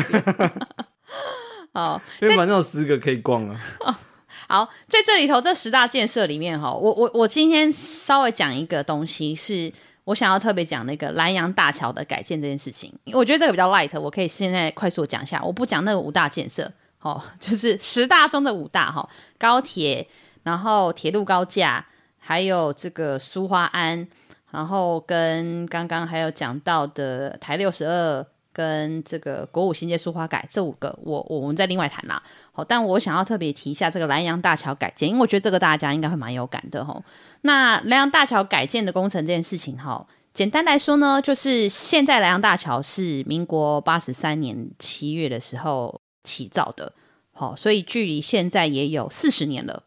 Speaker 1: 好，
Speaker 2: 因为反正有十个可以逛啊。
Speaker 1: 好，在这里头这十大建设里面哈，我我我今天稍微讲一个东西，是我想要特别讲那个南阳大桥的改建这件事情，我觉得这个比较 light，我可以现在快速讲一下，我不讲那个五大建设。哦，就是十大中的五大哈，高铁，然后铁路高架，还有这个苏花安，然后跟刚刚还有讲到的台六十二，跟这个国五新街书花改这五个，我我们再另外谈啦。好，但我想要特别提一下这个兰阳大桥改建，因为我觉得这个大家应该会蛮有感的哈。那兰阳大桥改建的工程这件事情哈，简单来说呢，就是现在兰阳大桥是民国八十三年七月的时候。起造的，好，所以距离现在也有四十年了。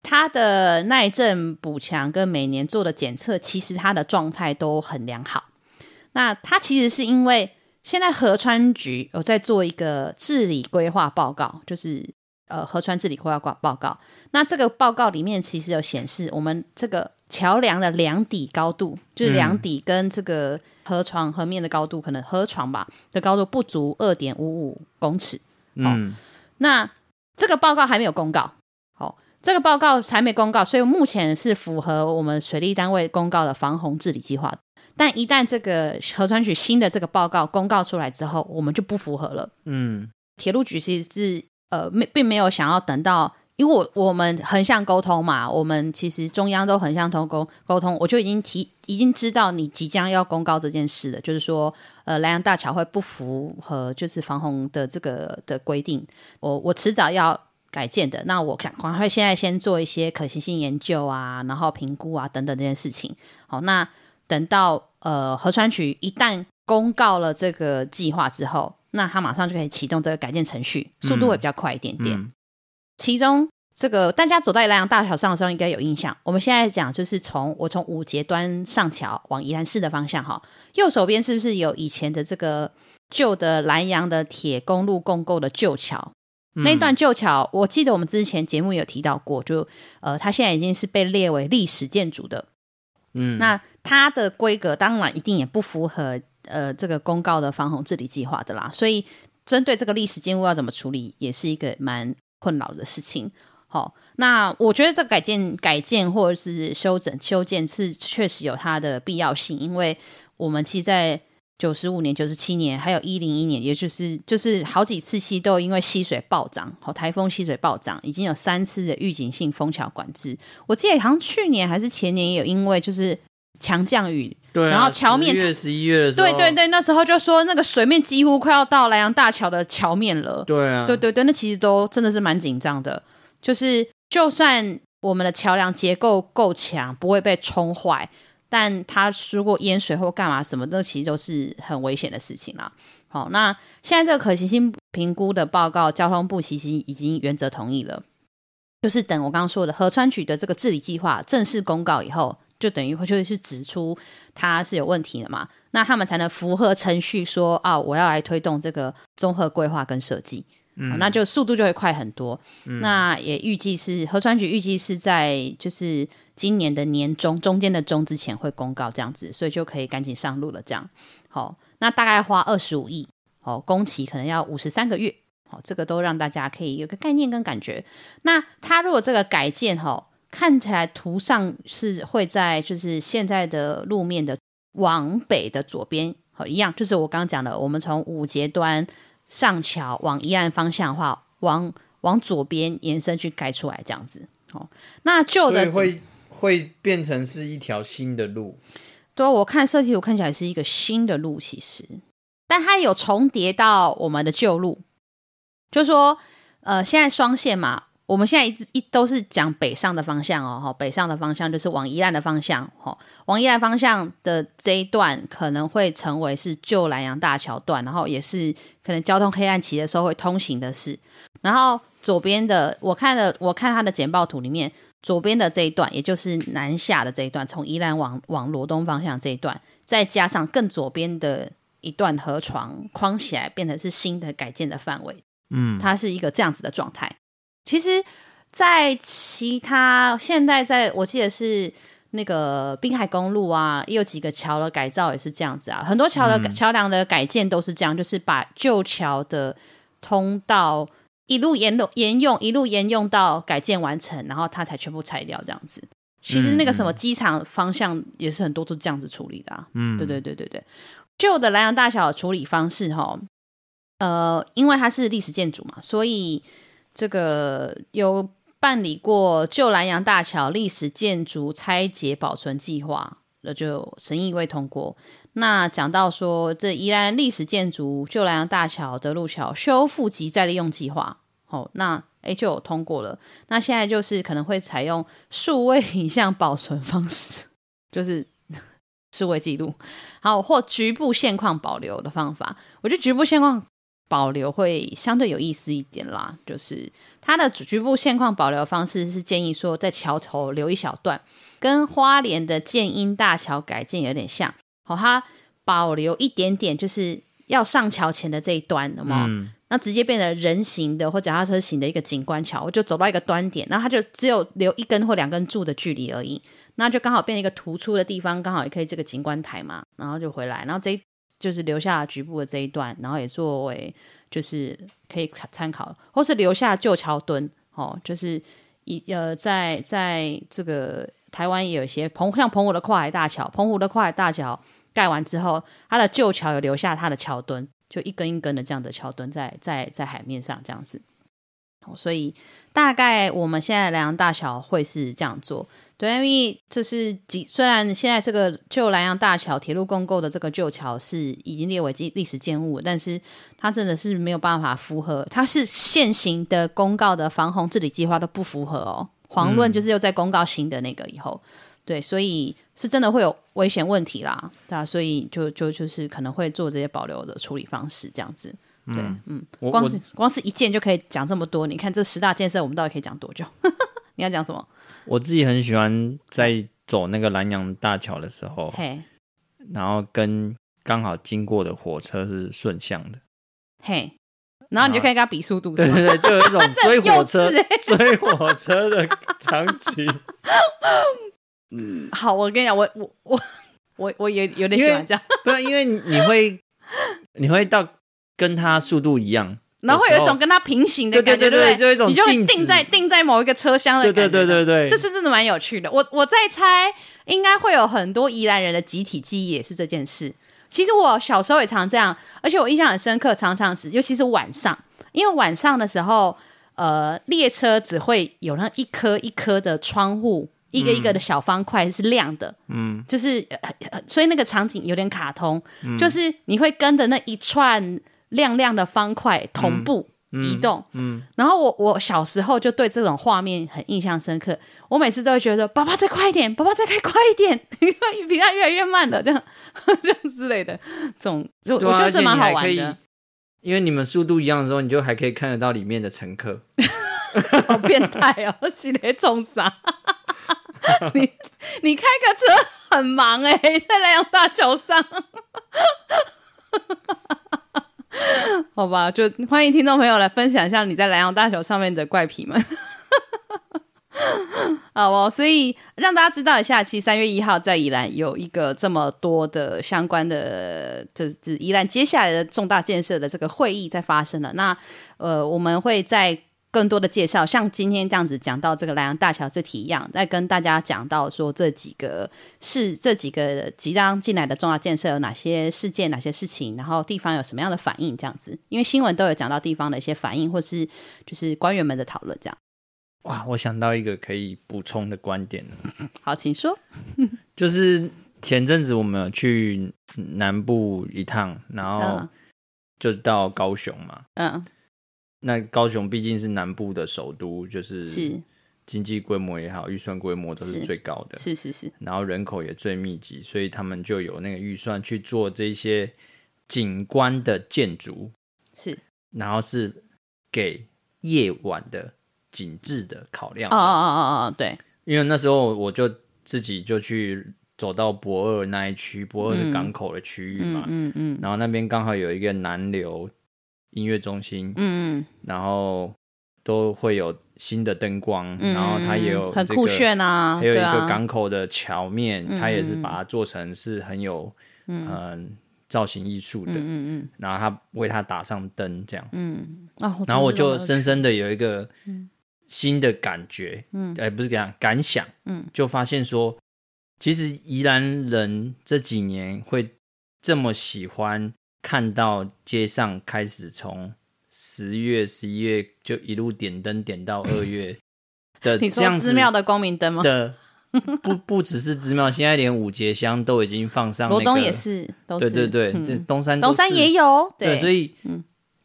Speaker 1: 它的耐震补强跟每年做的检测，其实它的状态都很良好。那它其实是因为现在河川局有在做一个治理规划报告，就是呃河川治理规划报报告。那这个报告里面其实有显示，我们这个桥梁的梁底高度，就是梁底跟这个河床河面的高度，可能河床吧的高度不足二点五五公尺。嗯、哦，那这个报告还没有公告，好、哦，这个报告还没公告，所以目前是符合我们水利单位公告的防洪治理计划。但一旦这个核川局新的这个报告公告出来之后，我们就不符合了。嗯，铁路局其实是呃没并没有想要等到。因为我我们横向沟通嘛，我们其实中央都横向通沟沟通，我就已经提已经知道你即将要公告这件事了，就是说，呃，莱阳大桥会不符合就是防洪的这个的规定，我我迟早要改建的，那我赶快现在先做一些可行性研究啊，然后评估啊等等这件事情。好，那等到呃河川局一旦公告了这个计划之后，那他马上就可以启动这个改建程序，速度会比较快一点点。嗯嗯其中，这个大家走在兰阳大桥上的时候应该有印象。我们现在讲就是从我从五节端上桥往宜兰市的方向哈，右手边是不是有以前的这个旧的南阳的铁公路共构的旧桥？那一段旧桥，我记得我们之前节目有提到过，就呃，它现在已经是被列为历史建筑的。嗯，那它的规格当然一定也不符合呃这个公告的防洪治理计划的啦。所以针对这个历史建物要怎么处理，也是一个蛮。困扰的事情，好、那我觉得这改建、改建或者是修整、修建是确实有它的必要性，因为我们其实在九十五年、九十七年，还有一零一年，也就是就是好几次期都因为溪水暴涨，好、哦、台风溪水暴涨，已经有三次的预警性封桥管制。我记得好像去年还是前年也有，因为就是强降雨。对、啊，然后桥面十
Speaker 2: 月十一月的时候，
Speaker 1: 对对对，那时候就说那个水面几乎快要到莱阳大桥的桥面了。
Speaker 2: 对啊，
Speaker 1: 对对对，那其实都真的是蛮紧张的。就是就算我们的桥梁结构够强，不会被冲坏，但它如果淹水或干嘛什么的，其实都是很危险的事情啦。好，那现在这个可行性评估的报告，交通部其实已经原则同意了，就是等我刚刚说的河川局的这个治理计划正式公告以后。就等于会就是指出它是有问题的嘛，那他们才能符合程序说啊，我要来推动这个综合规划跟设计，嗯，那就速度就会快很多。嗯，那也预计是河川局预计是在就是今年的年中中间的中之前会公告这样子，所以就可以赶紧上路了。这样好，那大概花二十五亿，好，工期可能要五十三个月，好，这个都让大家可以有个概念跟感觉。那它如果这个改建哈。看起来图上是会在就是现在的路面的往北的左边，好一样，就是我刚刚讲的，我们从五节端上桥往宜岸方向的话，往往左边延伸去盖出来这样子。哦，那旧的
Speaker 2: 会会变成是一条新的路。
Speaker 1: 对，我看设计图看起来是一个新的路，其实，但它有重叠到我们的旧路，就说，呃，现在双线嘛，我们现在一直一都是讲北上的方向哦，北上的方向就是往宜兰的方向，哦，往宜兰方向的这一段可能会成为是旧兰阳大桥段，然后也是可能交通黑暗期的时候会通行的事，然后左边的我看了，我看它的简报图里面。左边的这一段，也就是南下的这一段，从宜兰往往罗东方向这一段，再加上更左边的一段河床框起来，变成是新的改建的范围。嗯，它是一个这样子的状态。其实，在其他现在在我记得是那个滨海公路啊，也有几个桥的改造也是这样子啊。很多桥的桥梁的改建都是这样，就是把旧桥的通道。一路沿路沿用，一路沿用到改建完成，然后它才全部拆掉这样子。其实那个什么机场方向也是很多都这样子处理的啊。嗯，对对对对对。旧的南洋大桥的处理方式哈，呃，因为它是历史建筑嘛，所以这个有办理过旧兰阳大桥历史建筑拆解保存计划，那就审议未通过。那讲到说，这宜兰历史建筑旧兰阳大桥、德路桥修复及再利用计划，哦，那诶就有通过了。那现在就是可能会采用数位影像保存方式，就是 数位记录，好或局部现况保留的方法。我觉得局部现况保留会相对有意思一点啦。就是它的局部现况保留方式是建议说，在桥头留一小段，跟花莲的建英大桥改建有点像。好，它保留一点点，就是要上桥前的这一端，有没有？嗯、那直接变成人行的或脚踏车型的一个景观桥，我就走到一个端点，然后它就只有留一根或两根柱的距离而已，那就刚好变成一个突出的地方，刚好也可以这个景观台嘛，然后就回来，然后这一就是留下局部的这一段，然后也作为就是可以参考，或是留下旧桥墩，哦，就是一呃，在在这个台湾也有一些澎像澎湖的跨海大桥，澎湖的跨海大桥。盖完之后，它的旧桥有留下它的桥墩，就一根一根的这样的桥墩在在在海面上这样子。所以大概我们现在兰阳大桥会是这样做，对，因为这是几虽然现在这个旧兰阳大桥铁路共构的这个旧桥是已经列为历史建物，但是它真的是没有办法符合，它是现行的公告的防洪治理计划都不符合哦。遑论就是又在公告新的那个以后。嗯对，所以是真的会有危险问题啦，对啊，所以就就就是可能会做这些保留的处理方式这样子。对，嗯，嗯光是光是一件就可以讲这么多，你看这十大建设，我们到底可以讲多久？你要讲什么？
Speaker 2: 我自己很喜欢在走那个南阳大桥的时候，嘿，然后跟刚好经过的火车是顺向的，
Speaker 1: 嘿，然后你就可以跟他比速度，
Speaker 2: 对对对，就有一种 追火车、欸、追火车的场景。
Speaker 1: 嗯，好，我跟你讲，我我我我我有有点喜欢这样，
Speaker 2: 不是因为你会你会到跟他速度一样，
Speaker 1: 然后会有一种跟他平行的感觉，对对对，就一种你就会定在定在某一个车厢的感觉，
Speaker 2: 对对对。对对，
Speaker 1: 这是真的蛮有趣的。我我在猜，应该会有很多宜兰人的集体记忆也是这件事。其实我小时候也常这样，而且我印象很深刻，常常是尤其是晚上，因为晚上的时候，呃，列车只会有那一颗一颗的窗户。一个一个的小方块是亮的，嗯，就是所以那个场景有点卡通，嗯、就是你会跟着那一串亮亮的方块同步移动，嗯，嗯，然后我我小时候就对这种画面很印象深刻，我每次都会觉得爸爸再快一点，爸爸再开快一点，因为比他越来越慢了，这样 这样之类的，这种就、啊、我觉得这蛮好玩的，
Speaker 2: 因为你们速度一样的时候，你就还可以看得到里面的乘客，
Speaker 1: 好变态哦，是在冲啥？你你开个车很忙哎、欸，在莱阳大桥上，好吧，就欢迎听众朋友来分享一下你在莱阳大桥上面的怪癖们。好哦，所以让大家知道一下，其实三月一号在宜兰有一个这么多的相关的，就是宜兰接下来的重大建设的这个会议在发生了。那呃，我们会在。更多的介绍，像今天这样子讲到这个莱阳大桥这题一样，再跟大家讲到说这几个是这几个即将进来的重要建设有哪些事件、哪些事情，然后地方有什么样的反应，这样子，因为新闻都有讲到地方的一些反应，或是就是官员们的讨论，这样。
Speaker 2: 哇，我想到一个可以补充的观点了。
Speaker 1: 好，请说。
Speaker 2: 就是前阵子我们有去南部一趟，然后就到高雄嘛。嗯。那高雄毕竟是南部的首都，就是经济规模也好，预算规模都是最高的，
Speaker 1: 是是是。
Speaker 2: 然后人口也最密集，所以他们就有那个预算去做这些景观的建筑，
Speaker 1: 是。
Speaker 2: 然后是给夜晚的景致的考量。
Speaker 1: 哦哦哦哦哦，对。
Speaker 2: 因为那时候我就自己就去走到博二那一区，博二是港口的区域嘛，嗯嗯，嗯。然后那边刚好有一个南流。音乐中心，嗯，然后都会有新的灯光，嗯、然后它也有、这个、
Speaker 1: 很酷炫啊，
Speaker 2: 还有一个港口的桥面，啊、它也是把它做成是很有嗯、呃、造型艺术的，嗯嗯，嗯。然后它为它打上灯这样，嗯，啊、然后我就深深的有一个新的感觉，嗯，哎，不是这样感想，嗯，就发现说，其实宜兰人这几年会这么喜欢。看到街上开始从十月、十一月就一路点灯点到二月的 这样子，
Speaker 1: 寺庙的光明灯吗？
Speaker 2: 的不 不只是寺庙，现在连五节香都已经放上、那个。
Speaker 1: 罗东也是，都是
Speaker 2: 对对对，嗯、这东山
Speaker 1: 东山也有对，
Speaker 2: 对，所以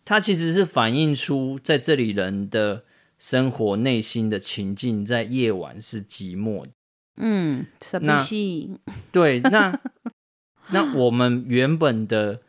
Speaker 2: 它其实是反映出在这里人的生活内心的情境，在夜晚是寂寞的。
Speaker 1: 嗯，
Speaker 2: 那对那 那我们原本的。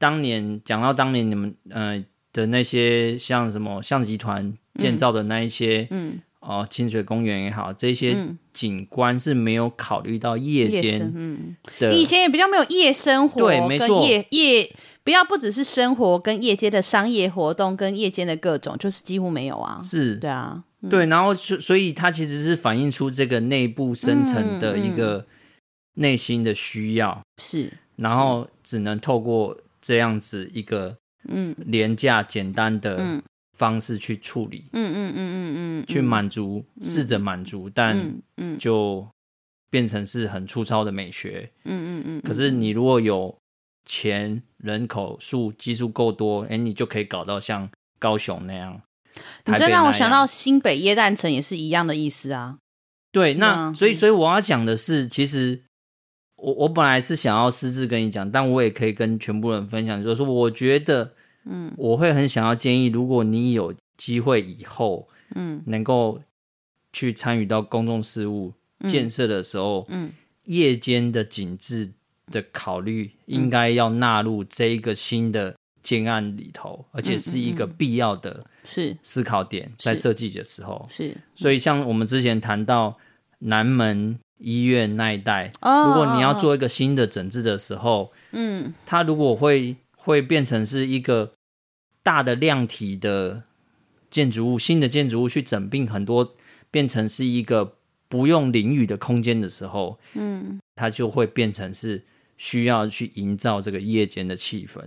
Speaker 2: 当年讲到当年你们呃的那些像什么象集团建造的那一些嗯。哦清水公园也好，这些景观是没有考虑到夜间嗯。的，
Speaker 1: 以前也比较没有夜生活
Speaker 2: 对没错。
Speaker 1: 夜夜不要不只是生活跟夜间的商业活动跟夜间的各种就是几乎没有啊。
Speaker 2: 是。
Speaker 1: 对啊、
Speaker 2: 嗯、对然后所以它其实是反映出这个内部深层的一个内心的需要。
Speaker 1: 是
Speaker 2: 然后只能透过。这样子一个嗯廉价简单的方式去处理，嗯嗯嗯嗯嗯，去满足试着满足，但嗯就变成是很粗糙的美学，嗯嗯嗯。可是你如果有钱，人口数基数够多，哎，你就可以搞到像高雄那样。
Speaker 1: 你这让我想到新北耶诞城也是一样的意思啊。
Speaker 2: 对，那所以所以我要讲的是，其实。我我本来是想要私自跟你讲，但我也可以跟全部人分享，就是说，我觉得，嗯，我会很想要建议，如果你有机会以后，嗯，能够去参与到公众事务建设的时候，嗯，嗯，夜间的景致的考虑应该要纳入这一个新的建案里头，而且是一个必要的，是。思考点，在设计的时候，是，所以像我们之前谈到南门。医院那一带，oh, 如果你要做一个新的整治的时候，嗯、oh,，它如果会会变成是一个大的量体的建筑物，新的建筑物去整并很多，变成是一个不用淋雨的空间的时候，嗯，它就会变成是需要去营造这个夜间的气氛。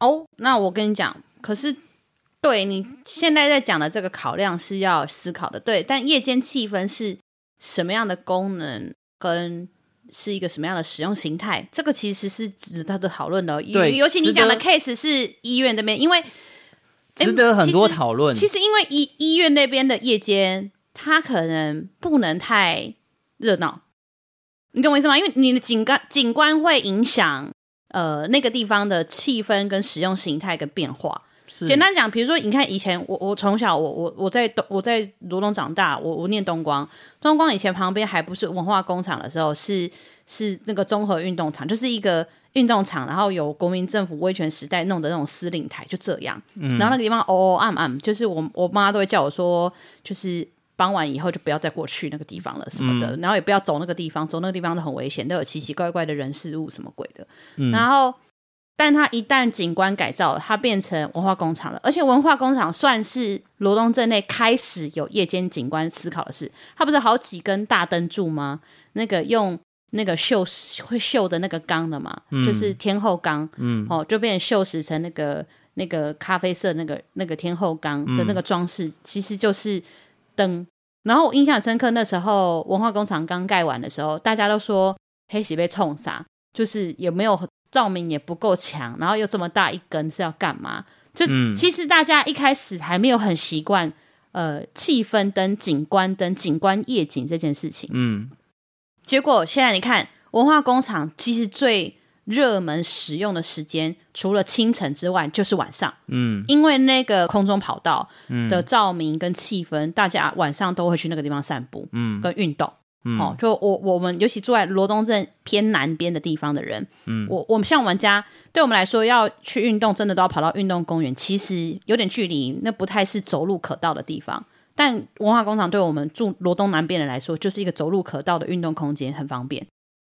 Speaker 1: 哦、oh,，那我跟你讲，可是对你现在在讲的这个考量是要思考的，对，但夜间气氛是。什么样的功能跟是一个什么样的使用形态？这个其实是值得的讨论的。对，尤其你讲的 case 是医院那边，因为
Speaker 2: 值得很多讨论。
Speaker 1: 其实，其实因为医医院那边的夜间，它可能不能太热闹。你懂我意思吗？因为你的景观景观会影响呃那个地方的气氛跟使用形态跟变化。简单讲，比如说，你看以前我我从小我我我在东我在罗东长大，我我念东光，东光以前旁边还不是文化工厂的时候，是是那个综合运动场，就是一个运动场，然后有国民政府威权时代弄的那种司令台，就这样。嗯、然后那个地方哦哦暗暗，就是我我妈都会叫我说，就是傍晚以后就不要再过去那个地方了什么的，嗯、然后也不要走那个地方，走那个地方都很危险，都有奇奇怪怪的人事物什么鬼的。嗯、然后。但它一旦景观改造，它变成文化工厂了。而且文化工厂算是罗东镇内开始有夜间景观思考的事。它不是好几根大灯柱吗？那个用那个锈会锈的那个钢的嘛，嗯、就是天后钢，嗯，哦，就变成锈蚀成那个那个咖啡色那个那个天后钢的那个装饰，嗯、其实就是灯。然后我印象深刻，那时候文化工厂刚盖完的时候，大家都说黑喜被冲啥，就是有没有照明也不够强，然后又这么大一根是要干嘛？就、嗯、其实大家一开始还没有很习惯，呃，气氛灯、景观灯、景观夜景这件事情。嗯，结果现在你看，文化工厂其实最热门使用的时间，除了清晨之外，就是晚上。嗯，因为那个空中跑道的照明跟气氛，嗯、大家晚上都会去那个地方散步，嗯，跟运动。嗯、哦，就我我们尤其住在罗东镇偏南边的地方的人，嗯，我我们像我们家，对我们来说要去运动，真的都要跑到运动公园，其实有点距离，那不太是走路可到的地方。但文化工厂对我们住罗东南边的人来说，就是一个走路可到的运动空间，很方便。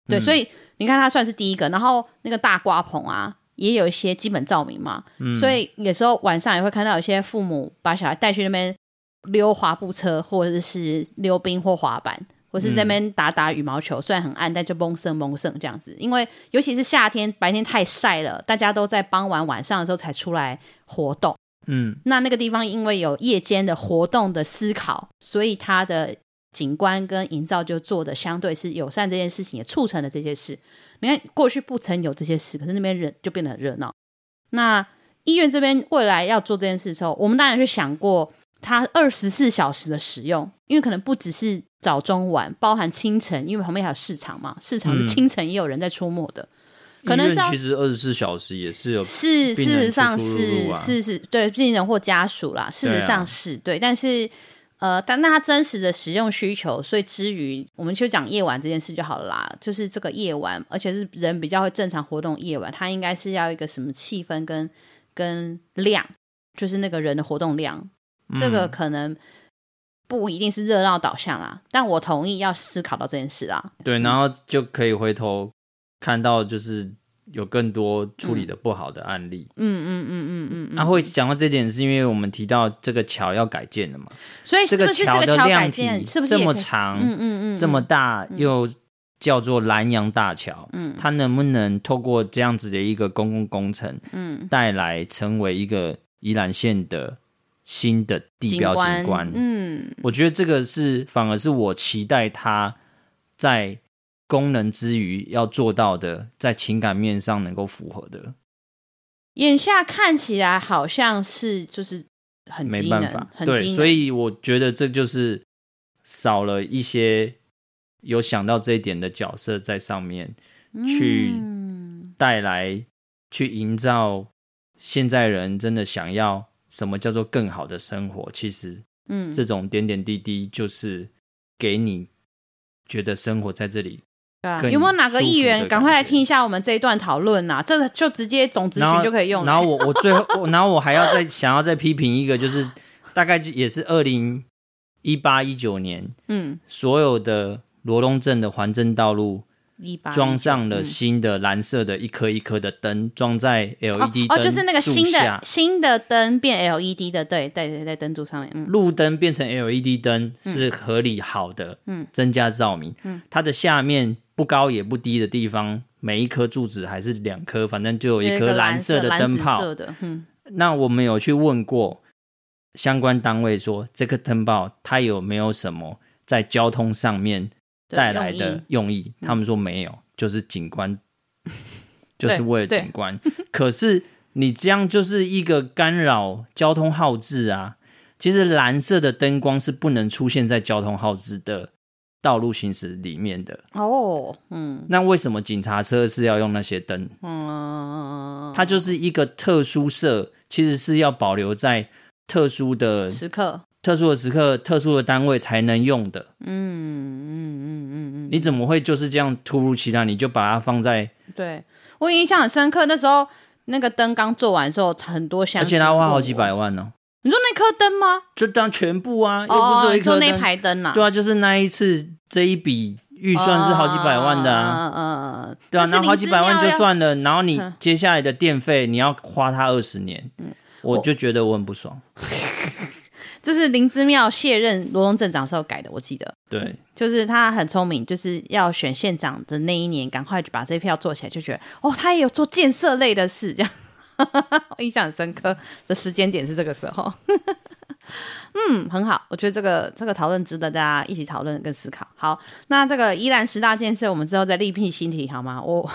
Speaker 1: 对，嗯、所以你看，它算是第一个。然后那个大瓜棚啊，也有一些基本照明嘛，嗯、所以有时候晚上也会看到有些父母把小孩带去那边溜滑步车，或者是溜冰或滑板。或是在那边打打羽毛球，嗯、虽然很暗，但就蒙圣蒙圣这样子。因为尤其是夏天，白天太晒了，大家都在傍晚晚上的时候才出来活动。嗯，那那个地方因为有夜间的活动的思考，所以它的景观跟营造就做的相对是友善。这件事情也促成了这些事。你看过去不曾有这些事，可是那边人就变得很热闹。那医院这边未来要做这件事的时候，我们当然去想过它二十四小时的使用，因为可能不只是。早中晚包含清晨，因为旁边还有市场嘛，市场是清晨也有人在出没的，嗯、可能是
Speaker 2: 其实二十四小时也是有
Speaker 1: 是事实上是是是对病人或家属啦，事实上是对，但是呃，但那他真实的使用需求，所以之余我们就讲夜晚这件事就好了啦，就是这个夜晚，而且是人比较会正常活动夜晚，它应该是要一个什么气氛跟跟量，就是那个人的活动量，嗯、这个可能。不一定是热闹导向啦，但我同意要思考到这件事啊。
Speaker 2: 对，然后就可以回头看到，就是有更多处理的不好的案例。嗯嗯嗯嗯嗯。那会讲到这点，是因为我们提到这个桥要改建了嘛？
Speaker 1: 所以是不是这个桥改建是不是
Speaker 2: 这么长？嗯嗯嗯，这么大又叫做南阳大桥？嗯，它能不能透过这样子的一个公共工程，嗯，带来成为一个宜兰县的？新的地标景观，嗯，我觉得这个是反而是我期待它在功能之余要做到的，在情感面上能够符合的。
Speaker 1: 眼下看起来好像是就是很
Speaker 2: 没办法，对，所以我觉得这就是少了一些有想到这一点的角色在上面，去带来去营造现在人真的想要。什么叫做更好的生活？其实，嗯，这种点点滴滴就是给你觉得生活在这里。
Speaker 1: 对啊，有没有哪个议员赶快来听一下我们这一段讨论呐？这就直接总咨询就可以用了。
Speaker 2: 然后 我我最后，然后我还要再想要再批评一个，就是大概也是二零一八一九年，嗯，所有的罗东镇的环镇道路。装上了新的蓝色的一颗一颗的灯，装在 LED 灯
Speaker 1: 哦，就是那个新的新的灯变 LED 的，对对对，在灯柱上面，嗯，
Speaker 2: 路灯变成 LED 灯是合理好的，嗯，增加照明，嗯，它的下面不高也不低的地方，每一颗柱子还是两颗，反正就有一颗蓝色的灯泡，嗯，那我们有去问过相关单位说，这个灯泡它有没有什么在交通上面？带来的用意，他们说没有，就是景观，就是为了景观。可是你这样就是一个干扰交通号志啊！其实蓝色的灯光是不能出现在交通号志的道路行驶里面的哦。嗯，那为什么警察车是要用那些灯？嗯，它就是一个特殊色，其实是要保留在特殊的
Speaker 1: 时刻。
Speaker 2: 特殊的时刻、特殊的单位才能用的。嗯嗯嗯嗯嗯，你怎么会就是这样突如其来？你就把它放在？
Speaker 1: 对，我印象很深刻，那时候那个灯刚做完的时候，很多箱，
Speaker 2: 而且他花好几百万呢。
Speaker 1: 你说那颗灯吗？
Speaker 2: 就当全部啊，又不是说一颗灯，
Speaker 1: 那排灯啊。
Speaker 2: 对啊，就是那一次这一笔预算是好几百万的啊。嗯嗯，对啊，那好几百万就算了，然后你接下来的电费你要花它二十年，我就觉得我很不爽。
Speaker 1: 这是林之妙卸任罗东镇长时候改的，我记得。
Speaker 2: 对，
Speaker 1: 就是他很聪明，就是要选县长的那一年，赶快就把这票做起来，就觉得哦，他也有做建设类的事，这样。我印象很深刻的时间点是这个时候。嗯，很好，我觉得这个这个讨论值得大家一起讨论跟思考。好，那这个依然十大建设，我们之后再另辟新题好吗？我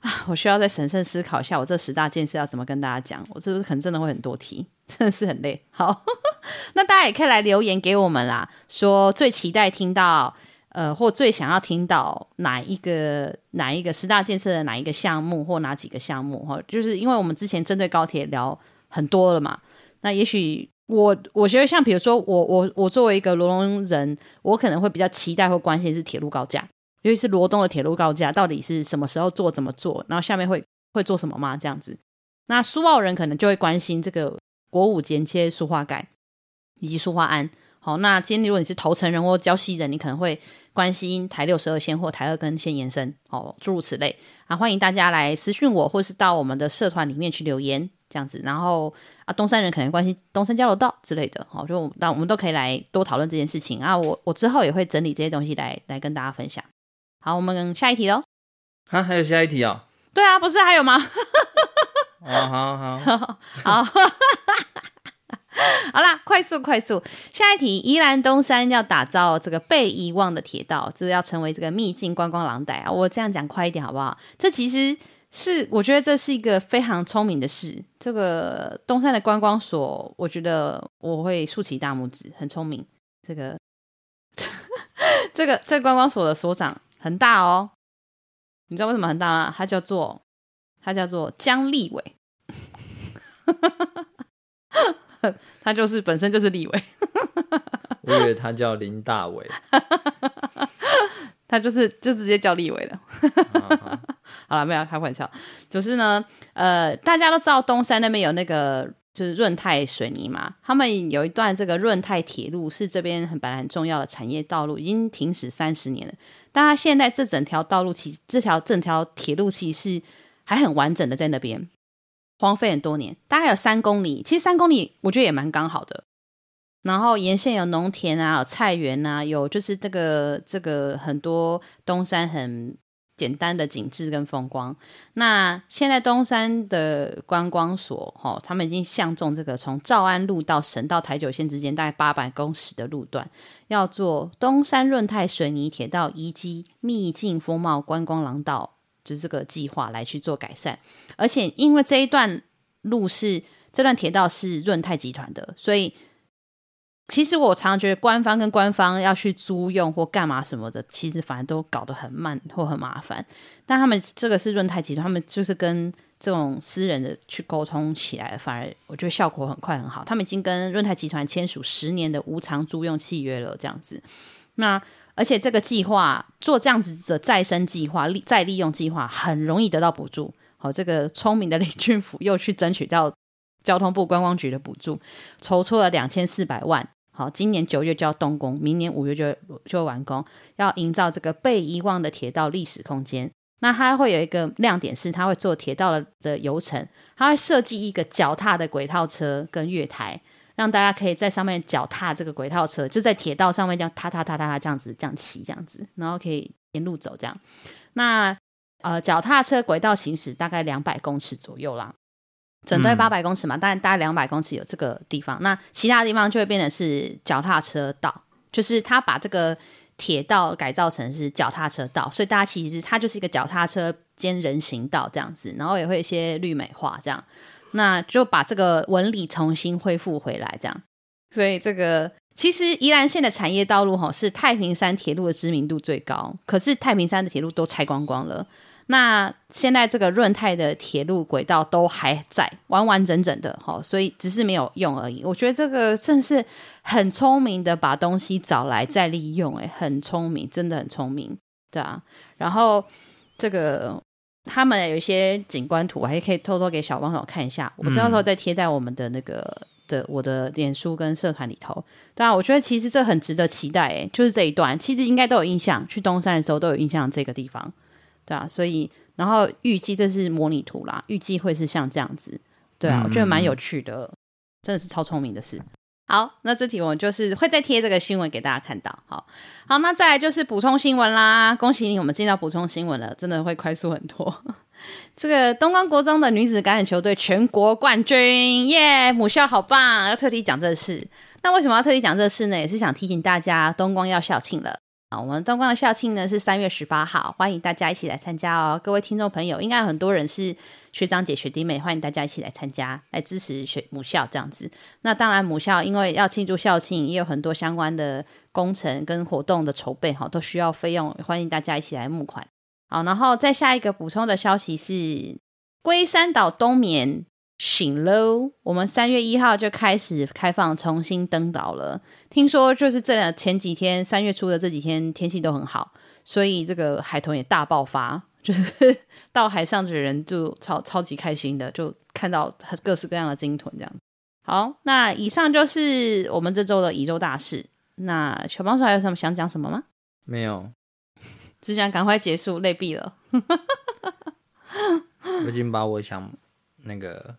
Speaker 1: 啊，我需要再审慎思考一下，我这十大建设要怎么跟大家讲？我是不是可能真的会很多题，真的是很累。好，那大家也可以来留言给我们啦，说最期待听到呃，或最想要听到哪一个哪一个十大建设的哪一个项目或哪几个项目哈？就是因为我们之前针对高铁聊很多了嘛，那也许。我我觉得像比如说我我我作为一个罗东人，我可能会比较期待或关心是铁路高架，尤其是罗东的铁路高架到底是什么时候做、怎么做，然后下面会会做什么吗？这样子。那苏澳人可能就会关心这个国五剪切塑化改以及塑化安。好，那今天如果你是头城人或礁溪人，你可能会关心台六十二线或台二根线延伸，哦，诸如此类。啊，欢迎大家来私讯我，或是到我们的社团里面去留言。这样子，然后啊，东山人可能关心东山交流道之类的，好，就那我们都可以来多讨论这件事情啊。我我之后也会整理这些东西来来跟大家分享。好，我们下一题喽。
Speaker 2: 啊，还有下一题哦？
Speaker 1: 对啊，不是还有
Speaker 2: 吗？好好好，
Speaker 1: 好，好啦，快速快速，下一题，宜兰东山要打造这个被遗忘的铁道，这要成为这个秘境观光廊带啊。我这样讲快一点好不好？这其实。是，我觉得这是一个非常聪明的事。这个东山的观光所，我觉得我会竖起大拇指，很聪明。这个，这个，这观光所的所长很大哦。你知道为什么很大吗？他叫做，他叫做江立伟。他就是本身就是立伟。
Speaker 2: 我以为他叫林大伟。
Speaker 1: 他就是就直接叫立伟了。好了，没有开玩笑，就是呢，呃，大家都知道东山那边有那个就是润泰水泥嘛，他们有一段这个润泰铁路是这边很本来很重要的产业道路，已经停驶三十年了。但他现在这整条道路其这条整条铁路其实是还很完整的在那边，荒废很多年，大概有三公里，其实三公里我觉得也蛮刚好的。然后沿线有农田啊，有菜园啊，有就是这个这个很多东山很。简单的景致跟风光。那现在东山的观光所，哈，他们已经相中这个从兆安路到省道台九线之间大概八百公尺的路段，要做东山润泰水泥铁道遗迹秘境风貌观光廊道，就是这个计划来去做改善。而且因为这一段路是这段铁道是润泰集团的，所以。其实我常常觉得官方跟官方要去租用或干嘛什么的，其实反而都搞得很慢或很麻烦。但他们这个是润泰集团，他们就是跟这种私人的去沟通起来，反而我觉得效果很快很好。他们已经跟润泰集团签署十年的无偿租用契约了，这样子。那而且这个计划做这样子的再生计划、利再利用计划，很容易得到补助。好，这个聪明的李俊甫又去争取到交通部观光局的补助，筹措了两千四百万。好，今年九月就要动工，明年五月就就完工，要营造这个被遗忘的铁道历史空间。那它会有一个亮点是，它会做铁道的的游程，它会设计一个脚踏的轨道车跟月台，让大家可以在上面脚踏这个轨道车，就在铁道上面这样踏踏踏踏踏这样子这样骑这样子，然后可以沿路走这样。那呃，脚踏车轨道行驶大概两百公尺左右啦。整队八百公尺嘛，大概大概两百公尺有这个地方，那其他地方就会变成是脚踏车道，就是他把这个铁道改造成是脚踏车道，所以大家其实它就是一个脚踏车兼人行道这样子，然后也会一些绿美化这样，那就把这个纹理重新恢复回来这样，所以这个其实宜兰县的产业道路吼是太平山铁路的知名度最高，可是太平山的铁路都拆光光了。那现在这个润泰的铁路轨道都还在完完整整的，齁，所以只是没有用而已。我觉得这个真是很聪明的把东西找来再利用，诶，很聪明，真的很聪明，对啊。然后这个他们有一些景观图，我还可以偷偷给小帮手看一下，我到时候再贴在我们的那个的我的脸书跟社团里头。对啊，我觉得其实这很值得期待，诶，就是这一段，其实应该都有印象，去东山的时候都有印象这个地方。对啊，所以然后预计这是模拟图啦，预计会是像这样子。对啊，嗯、我觉得蛮有趣的，真的是超聪明的事。好，那这题我就是会再贴这个新闻给大家看到。好，好，那再来就是补充新闻啦。恭喜你，我们进到补充新闻了，真的会快速很多。这个东光国中的女子橄榄球队全国冠军，耶！母校好棒，要特地讲这事。那为什么要特地讲这事呢？也是想提醒大家，东光要校庆了啊！我们东光的校庆呢是三月十八号，欢迎大家一起来参加哦。各位听众朋友，应该有很多人是学长姐、学弟妹，欢迎大家一起来参加，来支持学母校这样子。那当然，母校因为要庆祝校庆，也有很多相关的工程跟活动的筹备哈，都需要费用，欢迎大家一起来募款。好，然后再下一个补充的消息是，龟山岛冬眠醒喽！我们三月一号就开始开放重新登岛了。听说就是这两前几天，三月初的这几天天气都很好，所以这个海豚也大爆发，就是 到海上的人就超超级开心的，就看到各式各样的鲸豚这样。好，那以上就是我们这周的宜周大事。那小帮手还有什么想讲什么吗？
Speaker 2: 没有。
Speaker 1: 只想赶快结束，累毙了。
Speaker 2: 我已经把我想那个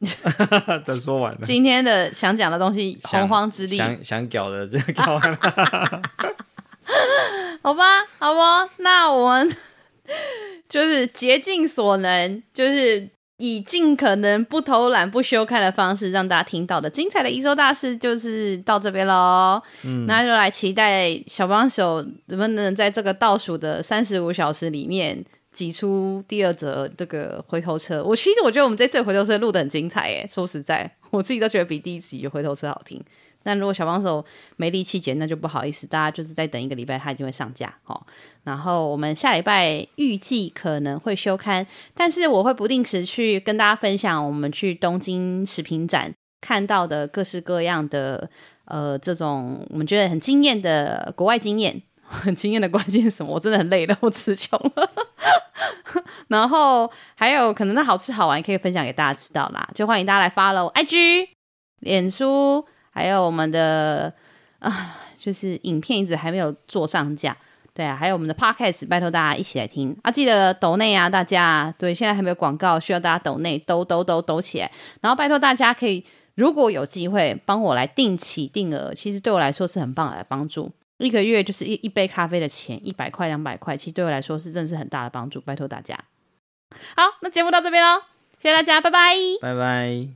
Speaker 2: 都说完了。
Speaker 1: 今天的想讲的东西，洪荒之力，
Speaker 2: 想想搞的就搞完了。
Speaker 1: 好吧，好不，那我们 就是竭尽所能，就是。以尽可能不偷懒、不休刊的方式，让大家听到的精彩的一周大事，就是到这边喽。嗯，那就来期待小帮手能不能在这个倒数的三十五小时里面挤出第二则这个回头车。我其实我觉得我们这次回头车录的很精彩，耶，说实在，我自己都觉得比第一集的回头车好听。那如果小帮手没力气剪，那就不好意思，大家就是再等一个礼拜，它一定会上架哦。然后我们下礼拜预计可能会休刊，但是我会不定时去跟大家分享我们去东京食品展看到的各式各样的呃这种我们觉得很惊艳的国外经验。很惊艳的关键是什么？我真的很累了，我词穷了。然后还有可能那好吃好玩可以分享给大家知道啦，就欢迎大家来 follow IG、脸书。还有我们的啊，就是影片一直还没有做上架，对啊，还有我们的 podcast，拜托大家一起来听啊！记得抖内啊，大家对，现在还没有广告，需要大家抖内，抖抖抖抖起来。然后拜托大家可以，如果有机会帮我来定期定额，其实对我来说是很棒的帮助。一个月就是一一杯咖啡的钱，一百块两百块，其实对我来说是真的是很大的帮助。拜托大家。好，那节目到这边喽，谢谢大家，拜拜，
Speaker 2: 拜拜。